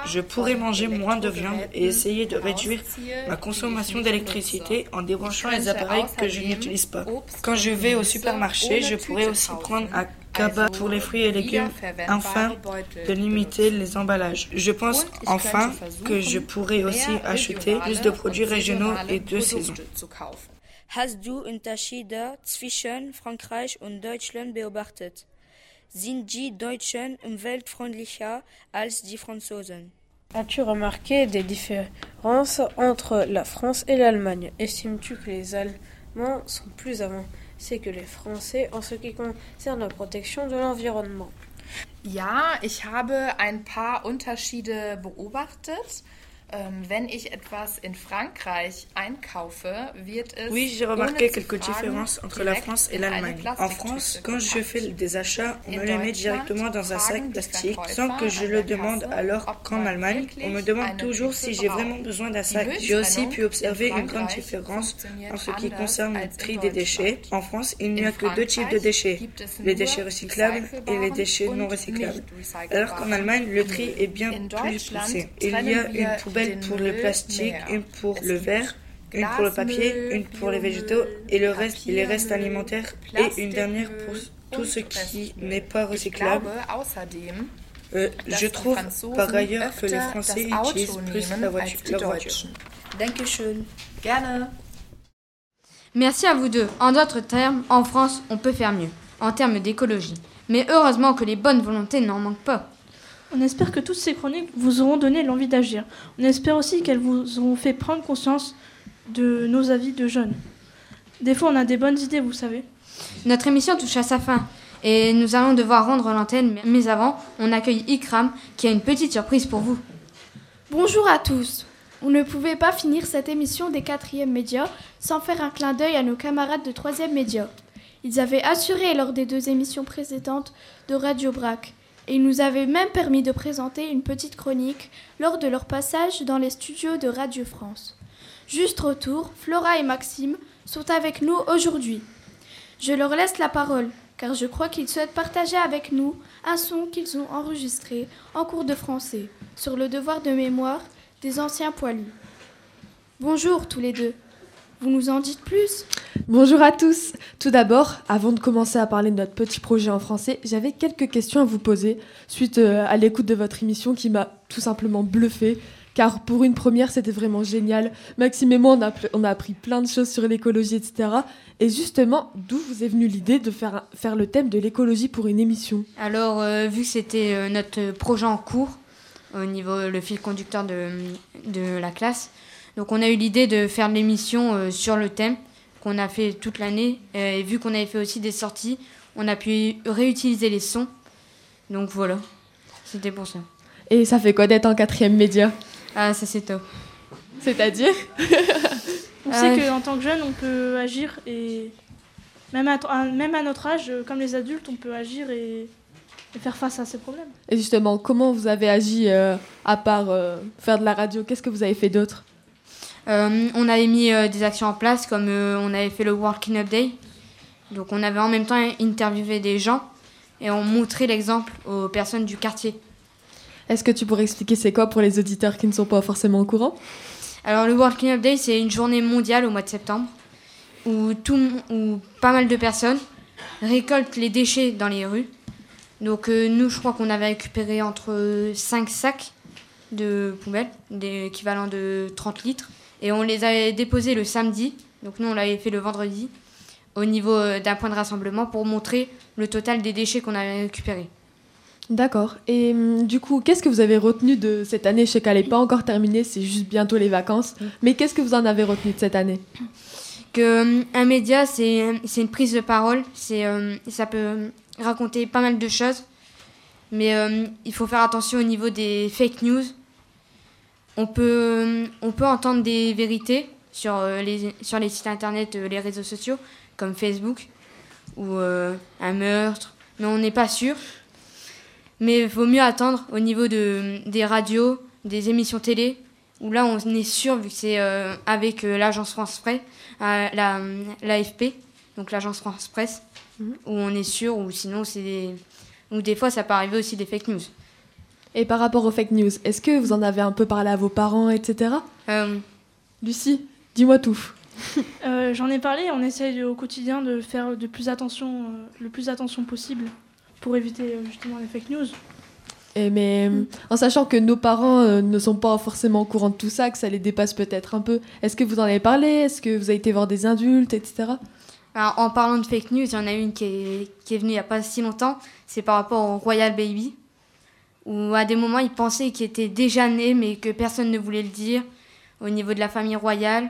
je, pourrais manger moins de viande et essayer de réduire ma consommation d'électricité en débranchant les appareils que je n'utilise pas. Quand je vais au supermarché, je pourrais aussi prendre un cabas pour les fruits et légumes Beutel de limiter les emballages. Je pense enfin que je pourrais aussi acheter plus de produits régionaux et de saison. Hast du Unterschiede zwischen Frankreich und Deutschland beobachtet? Sind die Deutschen umweltfreundlicher als die Franzosen? As-tu remarqué des différences entre la France et l'Allemagne? Estimes-tu que les Allemands sont plus avancés que les Français en ce qui concerne la protection de l'environnement Ja, ich habe ein paar Unterschiede beobachtet. Ähm, wenn ich etwas in Frankreich einkaufe, wird es Oui, j'ai remarqué quelques différences entre la France et l'Allemagne. En France, quand je fais des achats, on In me les met directement dans un sac plastique sans que je le demande, alors qu'en Allemagne, on me demande toujours si j'ai vraiment besoin d'un sac. J'ai aussi pu observer in une grande différence en ce qui concerne le tri des déchets. En France, il n'y a que deux types de déchets, les déchets recyclables et les déchets non recyclables. Alors qu'en Allemagne, le tri est bien plus poussé. Il y a une wir poubelle pour le plastique, une pour le verre, une pour le papier, une pour les végétaux et le reste, les restes alimentaires et une dernière pour Plastikmüll tout ce qui n'est pas recyclable. Euh, je trouve par ailleurs que les Français utilisent plus la voiture. leur voiture. Deutschen. Dankeschön. Gerne. Merci à vous deux. En d'autres termes, en France, on peut faire mieux, en termes d'écologie. Mais heureusement que les bonnes volontés n'en manquent pas. On espère que toutes ces chroniques vous auront donné l'envie d'agir. On espère aussi qu'elles vous auront fait prendre conscience de nos avis de jeunes. Des fois, on a des bonnes idées, vous savez. Notre émission touche à sa fin et nous allons devoir rendre l'antenne, mais avant, on accueille Ikram qui a une petite surprise pour vous. Bonjour à tous. On ne pouvait pas finir cette émission des quatrièmes médias sans faire un clin d'œil à nos camarades de troisième média. Ils avaient assuré lors des deux émissions précédentes de Radio Brac et ils nous avaient même permis de présenter une petite chronique lors de leur passage dans les studios de Radio France. Juste retour, Flora et Maxime sont avec nous aujourd'hui. Je leur laisse la parole car je crois qu'ils souhaitent partager avec nous un son qu'ils ont enregistré en cours de français sur le devoir de mémoire des anciens poilus. Bonjour tous les deux. Vous nous en dites plus? Bonjour à tous. Tout d'abord, avant de commencer à parler de notre petit projet en français, j'avais quelques questions à vous poser suite euh, à l'écoute de votre émission qui m'a tout simplement bluffé. Car pour une première, c'était vraiment génial. Maxime et moi, on a, on a appris plein de choses sur l'écologie, etc. Et justement, d'où vous est venue l'idée de faire, faire le thème de l'écologie pour une émission? Alors, euh, vu que c'était euh, notre projet en cours, au niveau le fil conducteur de, de la classe, donc on a eu l'idée de faire l'émission sur le thème qu'on a fait toute l'année. et vu qu'on avait fait aussi des sorties, on a pu réutiliser les sons. Donc voilà, c'était pour ça. Et ça fait quoi d'être en quatrième média? Ah, ça c'est top. C'est-à-dire? On sait qu'en tant que jeune, on peut agir et même à, même à notre âge, comme les adultes, on peut agir et, faire face à ces problèmes. Et justement, comment vous avez agi euh, à part euh, faire de la radio? Qu'est-ce que vous avez fait d'autre? euh, on avait mis euh, des actions en place, comme euh, on avait fait le World Cleanup Day. Donc on avait en même temps interviewé des gens et on montrait l'exemple aux personnes du quartier. Est-ce que tu pourrais expliquer c'est quoi pour les auditeurs qui ne sont pas forcément au courant? Alors le World Cleanup Day, c'est une journée mondiale au mois de septembre où, tout, où pas mal de personnes récoltent les déchets dans les rues. Donc nous, je crois qu'on avait récupéré entre 5 sacs de poubelles, d'équivalent de 30 litres. Et on les avait déposés le samedi, donc nous on l'avait fait le vendredi, au niveau euh, d'un point de rassemblement pour montrer le total des déchets qu'on avait récupérés. D'accord. Et hum, du coup, qu'est-ce que vous avez retenu de cette année? Je sais qu'elle n'est pas encore terminée, c'est juste bientôt les vacances. Mais qu'est-ce que vous en avez retenu de cette année? Que hum, un média, c'est une prise de parole. C'est hum, ça peut raconter pas mal de choses, mais il faut faire attention au niveau des fake news on peut, on peut entendre des vérités sur, euh, les, sur les sites internet, euh, les réseaux sociaux, comme Facebook, ou euh, un meurtre, mais on n'est pas sûr. Mais il vaut mieux attendre au niveau de, des radios, des émissions télé, où là on est sûr, vu que c'est avec l'agence France Presse, la, l'AFP, donc l'agence France Presse, mhm. où on est sûr, ou sinon c'est des... ou des fois ça peut arriver aussi des fake news. Et par rapport aux fake news, est-ce que vous en avez un peu parlé à vos parents, etc. Euh... Lucie, dis-moi tout. Euh, j'en ai parlé, on essaye au quotidien de faire de plus attention, euh, le plus attention possible pour éviter euh, justement les fake news. Et mais en sachant que nos parents ne sont pas forcément au courant de tout ça, que ça les dépasse peut-être un peu, est-ce que vous en avez parlé? Est-ce que vous avez été voir des adultes, etc. en parlant de fake news, il y en a une qui est, qui est venue il n'y a pas si longtemps, c'est par rapport au Royal Baby où à des moments il pensait qu'il était déjà né mais que personne ne voulait le dire au niveau de la famille royale.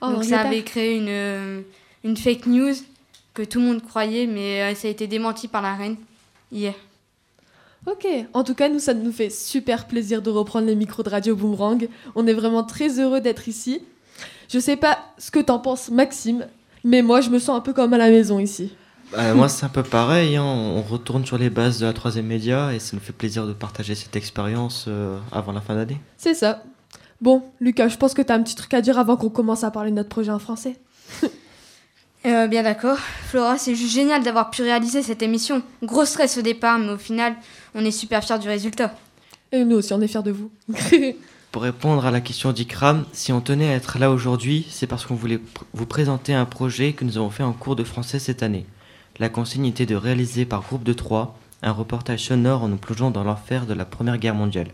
Oh, Donc ça avait créé une, euh, une fake news que tout le monde croyait mais euh, ça a été démenti par la reine hier. Ok, en tout cas nous ça nous fait super plaisir de reprendre les micros de Radio Boomerang. On est vraiment très heureux d'être ici. Je sais pas ce que t'en penses Maxime, mais moi je me sens un peu comme à la maison ici. Bah, moi, c'est un peu pareil. Hein. On retourne sur les bases de la troisième média et ça nous fait plaisir de partager cette expérience euh, avant la fin d'année. C'est ça. Bon, Lucas, je pense que tu as un petit truc à dire avant qu'on commence à parler de notre projet en français. Euh, bien d'accord. Flora, c'est juste génial d'avoir pu réaliser cette émission. Gros stress au départ, mais au final, on est super fiers du résultat. Et nous aussi, on est fiers de vous. Pour répondre à la question d'Ikram, si on tenait à être là aujourd'hui, c'est parce qu'on voulait vous présenter un projet que nous avons fait en cours de français cette année. La consigne était de réaliser par groupe de trois un reportage sonore en nous plongeant dans l'enfer de la Première Guerre mondiale.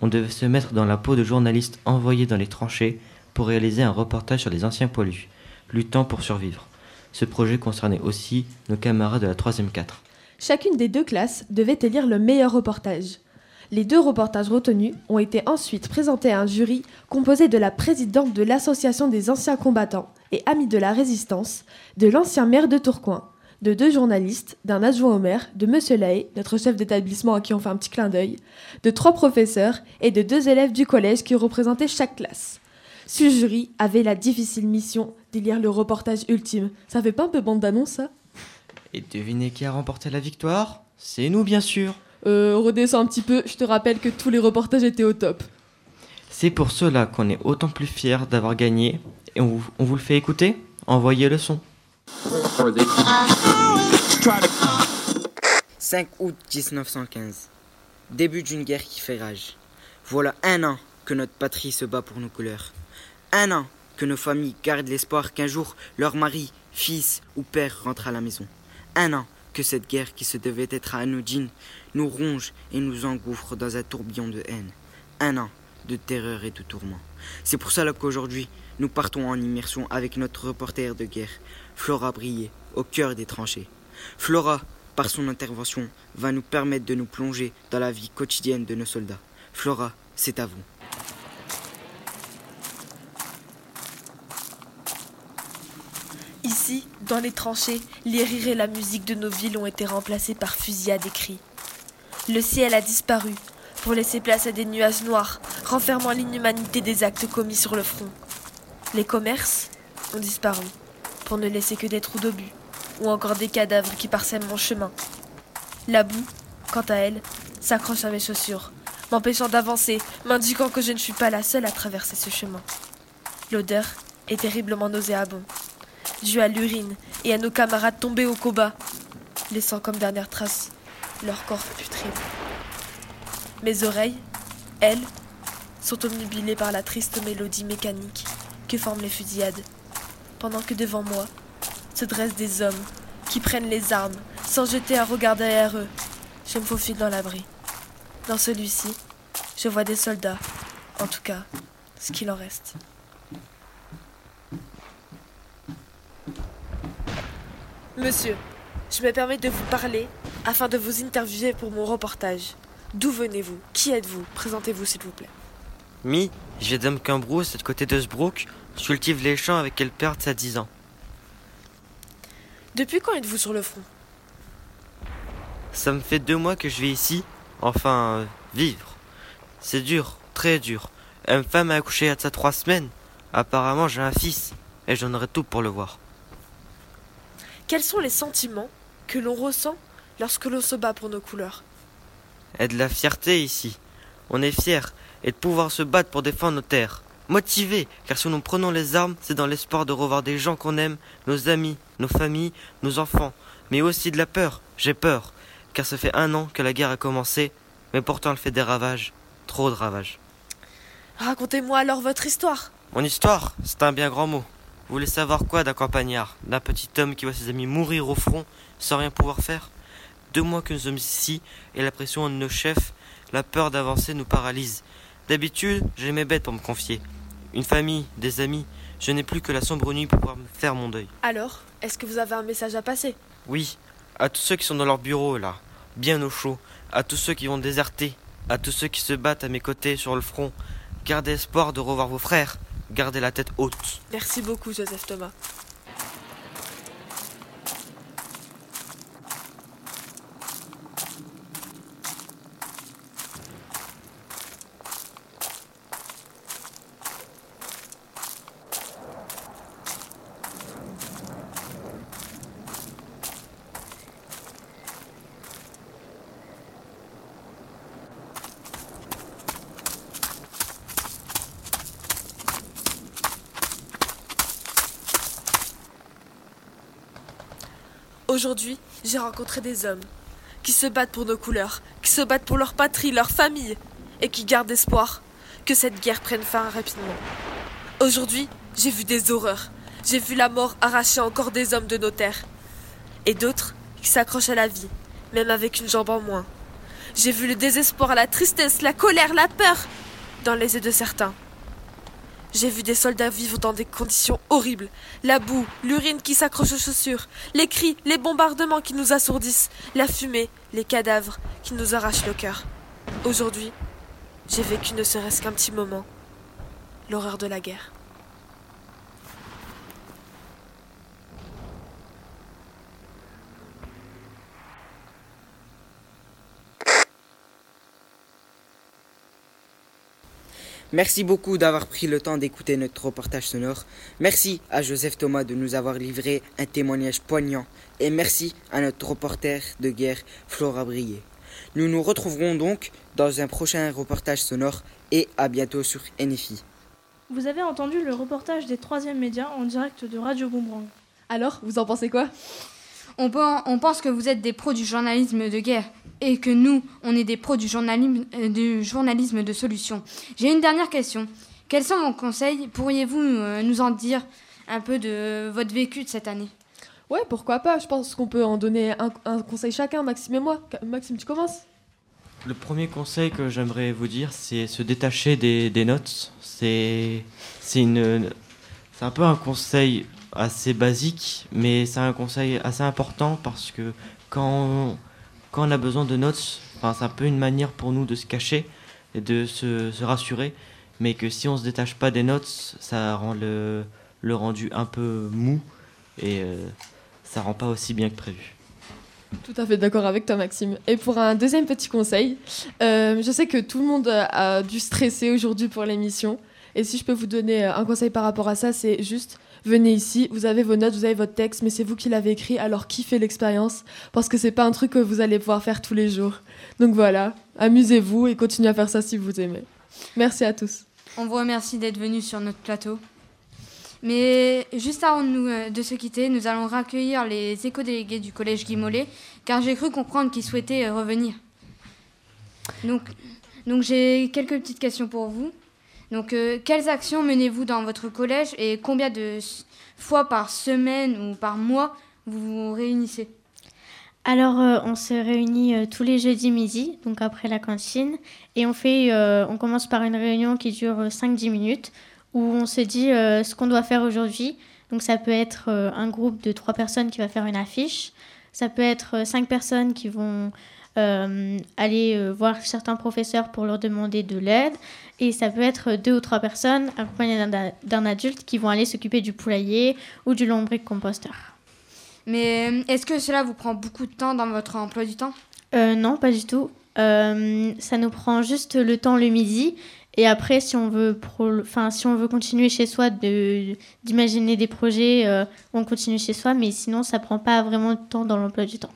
On devait se mettre dans la peau de journalistes envoyés dans les tranchées pour réaliser un reportage sur les anciens poilus, luttant pour survivre. Ce projet concernait aussi nos camarades de la 3e 4. Chacune des deux classes devait élire le meilleur reportage. Les deux reportages retenus ont été ensuite présentés à un jury composé de la présidente de l'Association des anciens combattants et amis de la résistance, de l'ancien maire de Tourcoing, de deux journalistes, d'un adjoint au maire, de Monsieur Lay, notre chef d'établissement à qui on fait un petit clin d'œil, de trois professeurs et de deux élèves du collège qui représentaient chaque classe. Ce jury avait la difficile mission d'élire le reportage ultime. Ça fait pas un peu bande d'annonce, ça? Et devinez qui a remporté la victoire? C'est nous, bien sûr. Euh, redescends un petit peu, je te rappelle que tous les reportages étaient au top. C'est pour cela qu'on est autant plus fiers d'avoir gagné. Et on on vous le fait écouter? Envoyez le son. 5 août 1915. Début d'une guerre qui fait rage. Voilà un an que notre patrie se bat pour nos couleurs. Un an que nos familles gardent l'espoir qu'un jour leur mari, fils ou père rentre à la maison. Un an que cette guerre qui se devait être anodine nous ronge et nous engouffre dans un tourbillon de haine. Un an de terreur et de tourment. C'est pour cela qu'aujourd'hui, nous partons en immersion avec notre reporter de guerre, Flora Brier, au cœur des tranchées. Flora, par son intervention, va nous permettre de nous plonger dans la vie quotidienne de nos soldats. Flora, c'est à vous. Ici, dans les tranchées, les rires et la musique de nos villes ont été remplacés par fusillades et cris. Le ciel a disparu pour laisser place à des nuages noirs, renfermant l'inhumanité des actes commis sur le front. Les commerces ont disparu pour ne laisser que des trous d'obus ou encore des cadavres qui parsèment mon chemin. La boue, quant à elle, s'accroche à mes chaussures, m'empêchant d'avancer, m'indiquant que je ne suis pas la seule à traverser ce chemin. L'odeur est terriblement nauséabonde, due à l'urine et à nos camarades tombés au combat, laissant comme dernière trace leur corps putride. Mes oreilles, elles, sont omnubilées par la triste mélodie mécanique que forment les fusillades, pendant que devant moi se dressent des hommes qui prennent les armes sans jeter un regard derrière eux. Je me faufile dans l'abri. Dans celui-ci, je vois des soldats, en tout cas, ce qu'il en reste. Monsieur, je me permets de vous parler afin de vous interviewer pour mon reportage. D'où venez-vous? Qui êtes-vous? Présentez-vous s'il vous plaît. Mi, viens d'Amquimbrou, c'est de côté de Sbrook. Je cultive les champs avec quelle perte ça 10 ans. Depuis quand êtes-vous sur le front? Ça me fait deux mois que je vis ici. Enfin, euh, vivre. C'est dur, très dur. Une femme a accouché de ça trois semaines. Apparemment, j'ai un fils. Et j'en aurai tout pour le voir. Quels sont les sentiments que l'on ressent lorsque l'on se bat pour nos couleurs? Et de la fierté ici. On est fiers et de pouvoir se battre pour défendre nos terres. Motivés, car si nous prenons les armes, c'est dans l'espoir de revoir des gens qu'on aime, nos amis, nos familles, nos enfants, mais aussi de la peur. J'ai peur, car ça fait un an que la guerre a commencé, mais pourtant elle fait des ravages, trop de ravages. Racontez-moi alors votre histoire. Mon histoire, c'est un bien grand mot. Vous voulez savoir quoi d'un campagnard, d'un petit homme qui voit ses amis mourir au front sans rien pouvoir faire? Deux mois que nous sommes ici, et la pression de nos chefs, la peur d'avancer nous paralyse. D'habitude, j'ai mes bêtes pour me confier. Une famille, des amis, je n'ai plus que la sombre nuit pour pouvoir me faire mon deuil. Alors, est-ce que vous avez un message à passer? Oui, à tous ceux qui sont dans leur bureau là, bien au chaud, à tous ceux qui vont déserter, à tous ceux qui se battent à mes côtés sur le front, gardez espoir de revoir vos frères, gardez la tête haute. Merci beaucoup, Joseph Thomas. Aujourd'hui, j'ai rencontré des hommes qui se battent pour nos couleurs, qui se battent pour leur patrie, leur famille, et qui gardent espoir que cette guerre prenne fin rapidement. Aujourd'hui, j'ai vu des horreurs. J'ai vu la mort arracher encore des hommes de nos terres. Et d'autres qui s'accrochent à la vie, même avec une jambe en moins. J'ai vu le désespoir, la tristesse, la colère, la peur dans les yeux de certains. J'ai vu des soldats vivre dans des conditions horribles. La boue, l'urine qui s'accroche aux chaussures, les cris, les bombardements qui nous assourdissent, la fumée, les cadavres qui nous arrachent le cœur. Aujourd'hui, j'ai vécu ne serait-ce qu'un petit moment l'horreur de la guerre. Merci beaucoup d'avoir pris le temps d'écouter notre reportage sonore. Merci à Joseph Thomas de nous avoir livré un témoignage poignant. Et merci à notre reporter de guerre, Flora Brier. Nous nous retrouverons donc dans un prochain reportage sonore et à bientôt sur NFI. Vous avez entendu le reportage des troisièmes médias en direct de Radio Boomerang. Alors, vous en pensez quoi? On, on pense que vous êtes des pros du journalisme de guerre et que nous, on est des pros du journalisme, euh, du journalisme de solution. J'ai une dernière question. quels sont vos conseils? Pourriez-vous nous en dire un peu de votre vécu de cette année? Ouais, pourquoi pas? Je pense qu'on peut en donner un, un, conseil chacun, Maxime et moi. Maxime, tu commences? Le premier conseil que j'aimerais vous dire, c'est se détacher des, des notes. C'est une, c'est un peu un conseil assez basique, mais c'est un conseil assez important parce que quand on, quand on a besoin de notes, c'est un peu une manière pour nous de se cacher et de se, se rassurer, mais que si on se détache pas des notes, ça rend le, le rendu un peu mou et euh, ça rend pas aussi bien que prévu. Tout à fait d'accord avec toi, Maxime. Et pour un deuxième petit conseil, euh, je sais que tout le monde a dû stresser aujourd'hui pour l'émission. Et si je peux vous donner un conseil par rapport à ça, c'est juste venez ici, vous avez vos notes, vous avez votre texte, mais c'est vous qui l'avez écrit, alors kiffez l'expérience, parce que c'est pas un truc que vous allez pouvoir faire tous les jours. Donc voilà, amusez-vous et continuez à faire ça si vous aimez. Merci à tous. On vous remercie d'être venus sur notre plateau. Mais juste avant de, nous, euh, de se quitter, nous allons raccueillir les éco-délégués du collège Guy car j'ai cru comprendre qu'ils souhaitaient euh, revenir. Donc, donc j'ai quelques petites questions pour vous. Donc, euh, quelles actions menez-vous dans votre collège et combien de fois par semaine ou par mois vous vous réunissez? Alors, on se réunit tous les jeudis midi, donc après la cantine, et on fait, on commence par une réunion qui dure 5-10 minutes, où on se dit euh, ce qu'on doit faire aujourd'hui. Donc ça peut être euh, un groupe de trois personnes qui va faire une affiche, ça peut être euh, cinq personnes qui vont aller voir certains professeurs pour leur demander de l'aide, et ça peut être deux ou trois personnes accompagnées d'un adulte qui vont aller s'occuper du poulailler ou du lombric composteur. Mais est-ce que cela vous prend beaucoup de temps dans votre emploi du temps? Non, pas du tout. ça nous prend juste le temps le midi et après, si on veut, enfin, si on veut continuer chez soi d'imaginer des projets, euh, on continue chez soi, mais sinon, ça prend pas vraiment de temps dans l'emploi du temps.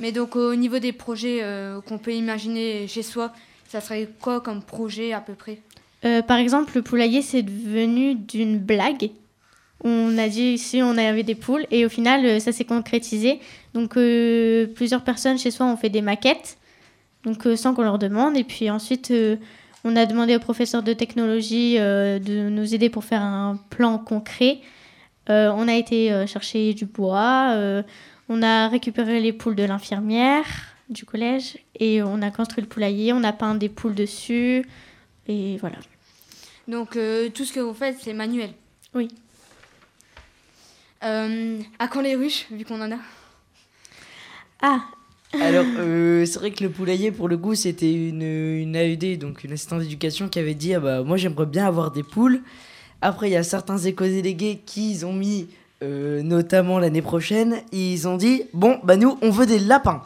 Mais donc, au niveau des projets euh, qu'on peut imaginer chez soi, ça serait quoi comme projet à peu près euh, Par exemple, le poulailler, c'est devenu d'une blague. On a dit ici, on avait des poules, et au final, ça s'est concrétisé. Donc, plusieurs personnes chez soi ont fait des maquettes, donc sans qu'on leur demande, et puis ensuite on a demandé au professeur de technologie euh, de nous aider pour faire un plan concret. Euh, on a été euh, chercher du bois, on a récupéré les poules de l'infirmière du collège et on a construit le poulailler, on a peint des poules dessus et voilà. Donc tout ce que vous faites, c'est manuel Oui. à quand les ruches, vu qu'on en a? Ah, alors, euh, c'est vrai que le poulailler, pour le coup, c'était une, une AED, donc une assistante d'éducation, qui avait dit ah bah, Moi, j'aimerais bien avoir des poules. Après, il y a certains éco-délégués qui ont mis, euh, notamment l'année prochaine, ils ont dit Bon, bah, nous, on veut des lapins.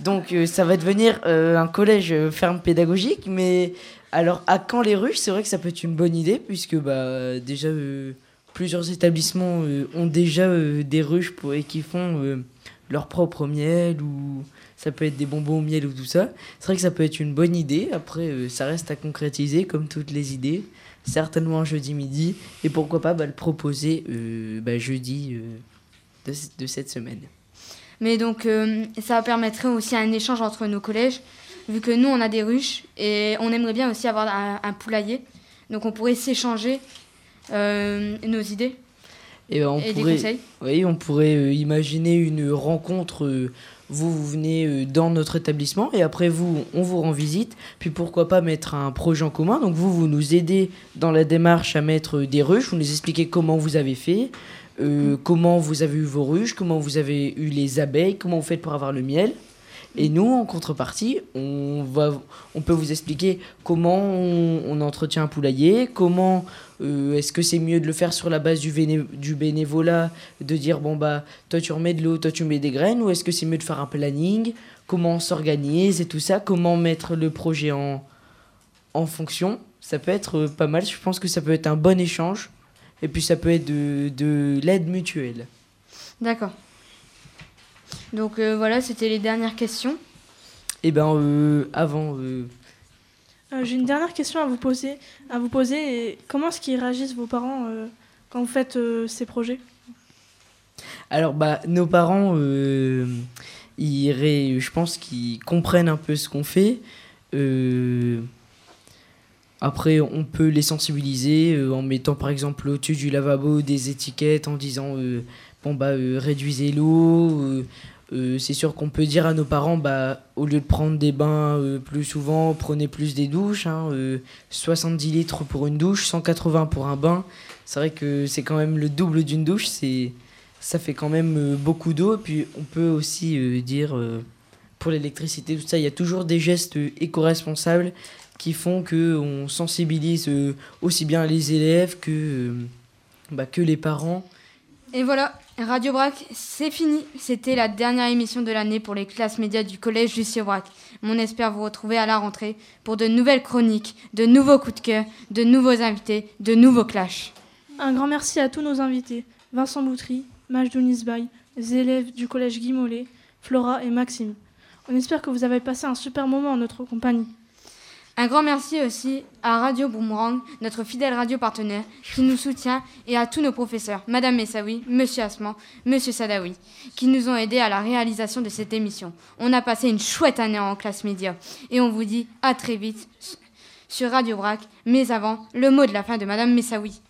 Donc, euh, ça va devenir un collège ferme pédagogique. Mais alors, à quand les ruches C'est vrai que ça peut être une bonne idée, puisque bah, déjà, plusieurs établissements ont déjà des ruches pour, et qui font leur propre miel ou ça peut être des bonbons au miel ou tout ça. C'est vrai que ça peut être une bonne idée. Après, euh, ça reste à concrétiser comme toutes les idées. Certainement jeudi midi. Et pourquoi pas bah, le proposer euh, bah, jeudi euh, de, de, cette semaine. Mais donc, ça permettrait aussi un échange entre nos collèges. Vu que nous, on a des ruches et on aimerait bien aussi avoir un poulailler. Donc, on pourrait s'échanger nos idées. Et, on pourrait, Oui, on pourrait imaginer une rencontre. Euh, vous, vous venez euh, dans notre établissement et après vous, on vous rend visite. Puis pourquoi pas mettre un projet en commun. Donc vous, vous nous aidez dans la démarche à mettre des ruches. Vous nous expliquez comment vous avez fait, comment vous avez eu vos ruches, comment vous avez eu les abeilles, comment vous faites pour avoir le miel. Et nous, en contrepartie, on, va, on peut vous expliquer comment on, entretient un poulailler, comment euh, est-ce que c'est mieux de le faire sur la base du, du bénévolat, de dire bon bah toi tu remets de l'eau, toi tu mets des graines, ou est-ce que c'est mieux de faire un planning, comment on s'organise et tout ça, comment mettre le projet en, en fonction. Ça peut être pas mal, je pense que ça peut être un bon échange, et puis ça peut être de, de l'aide mutuelle. D'accord. Donc euh, voilà, c'était les dernières questions. Et eh ben euh, avant. Euh, j'ai une dernière question à vous poser. À vous poser. comment est-ce qu'ils réagissent vos parents quand vous faites ces projets? Alors bah nos parents, ils je pense qu'ils comprennent un peu ce qu'on fait. Après, on peut les sensibiliser en mettant par exemple au-dessus du lavabo des étiquettes en disant bah réduisez l'eau. c'est sûr qu'on peut dire à nos parents, bah, au lieu de prendre des bains plus souvent, prenez plus des douches. 70 hein, litres pour une douche, 180 pour un bain. C'est vrai que c'est quand même le double d'une douche. C'est ça fait quand même euh, beaucoup d'eau. Puis on peut aussi euh, dire, euh, pour l'électricité, tout ça, il y a toujours des gestes éco-responsables qui font qu'on sensibilise aussi bien les élèves que, bah, que les parents. Et voilà, Radio Brac, c'est fini. C'était la dernière émission de l'année pour les classes médias du collège Lucie Brac. On espère vous retrouver à la rentrée pour de nouvelles chroniques, de nouveaux coups de cœur, de nouveaux invités, de nouveaux clashs. Un grand merci à tous nos invités. Vincent Boutry, Majdoun Isbaï, les élèves du collège Guy Mollet, Flora et Maxime. On espère que vous avez passé un super moment en notre compagnie. Un grand merci aussi à Radio Boomerang, notre fidèle radio partenaire, qui nous soutient, et à tous nos professeurs, Madame Messaoui, Monsieur Asman, Monsieur Sadawi, qui nous ont aidés à la réalisation de cette émission. On a passé une chouette année en classe média, et on vous dit à très vite sur Radio Brac. Mais avant, le mot de la fin de Madame Messaoui.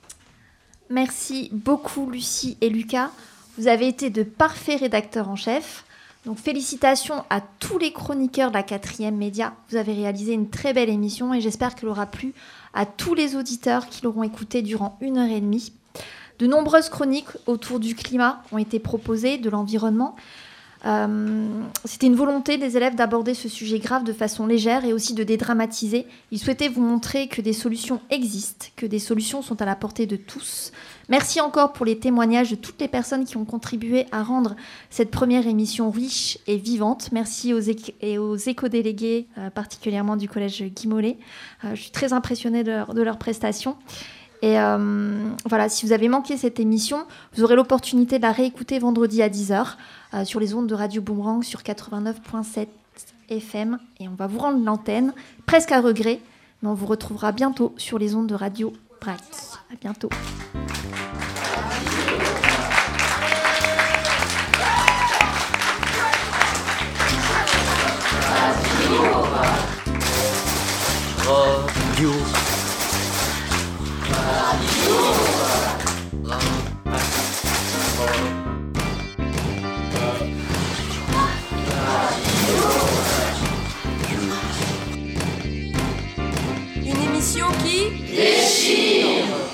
Merci beaucoup Lucie et Lucas. Vous avez été de parfaits rédacteurs en chef. Donc félicitations à tous les chroniqueurs de la quatrième média. Vous avez réalisé une très belle émission et j'espère qu'elle aura plu à tous les auditeurs qui l'auront écoutée durant une heure et demie. De nombreuses chroniques autour du climat ont été proposées, de l'environnement. Euh, c'était une volonté des élèves d'aborder ce sujet grave de façon légère et aussi de dédramatiser. Ils souhaitaient vous montrer que des solutions existent, que des solutions sont à la portée de tous. Merci encore pour les témoignages de toutes les personnes qui ont contribué à rendre cette première émission riche et vivante. Merci aux, et aux éco-délégués, euh, particulièrement du collège Guy Mollet. Euh, je suis très impressionnée de, de leurs prestations. Et voilà, si vous avez manqué cette émission, vous aurez l'opportunité de la réécouter vendredi à 10h. Euh, sur les ondes de Radio Boomerang sur 89.7 FM. Et on va vous rendre l'antenne, presque à regret, mais on vous retrouvera bientôt sur les ondes de Radio Brac. À bientôt. Radio. Une émission qui déchire.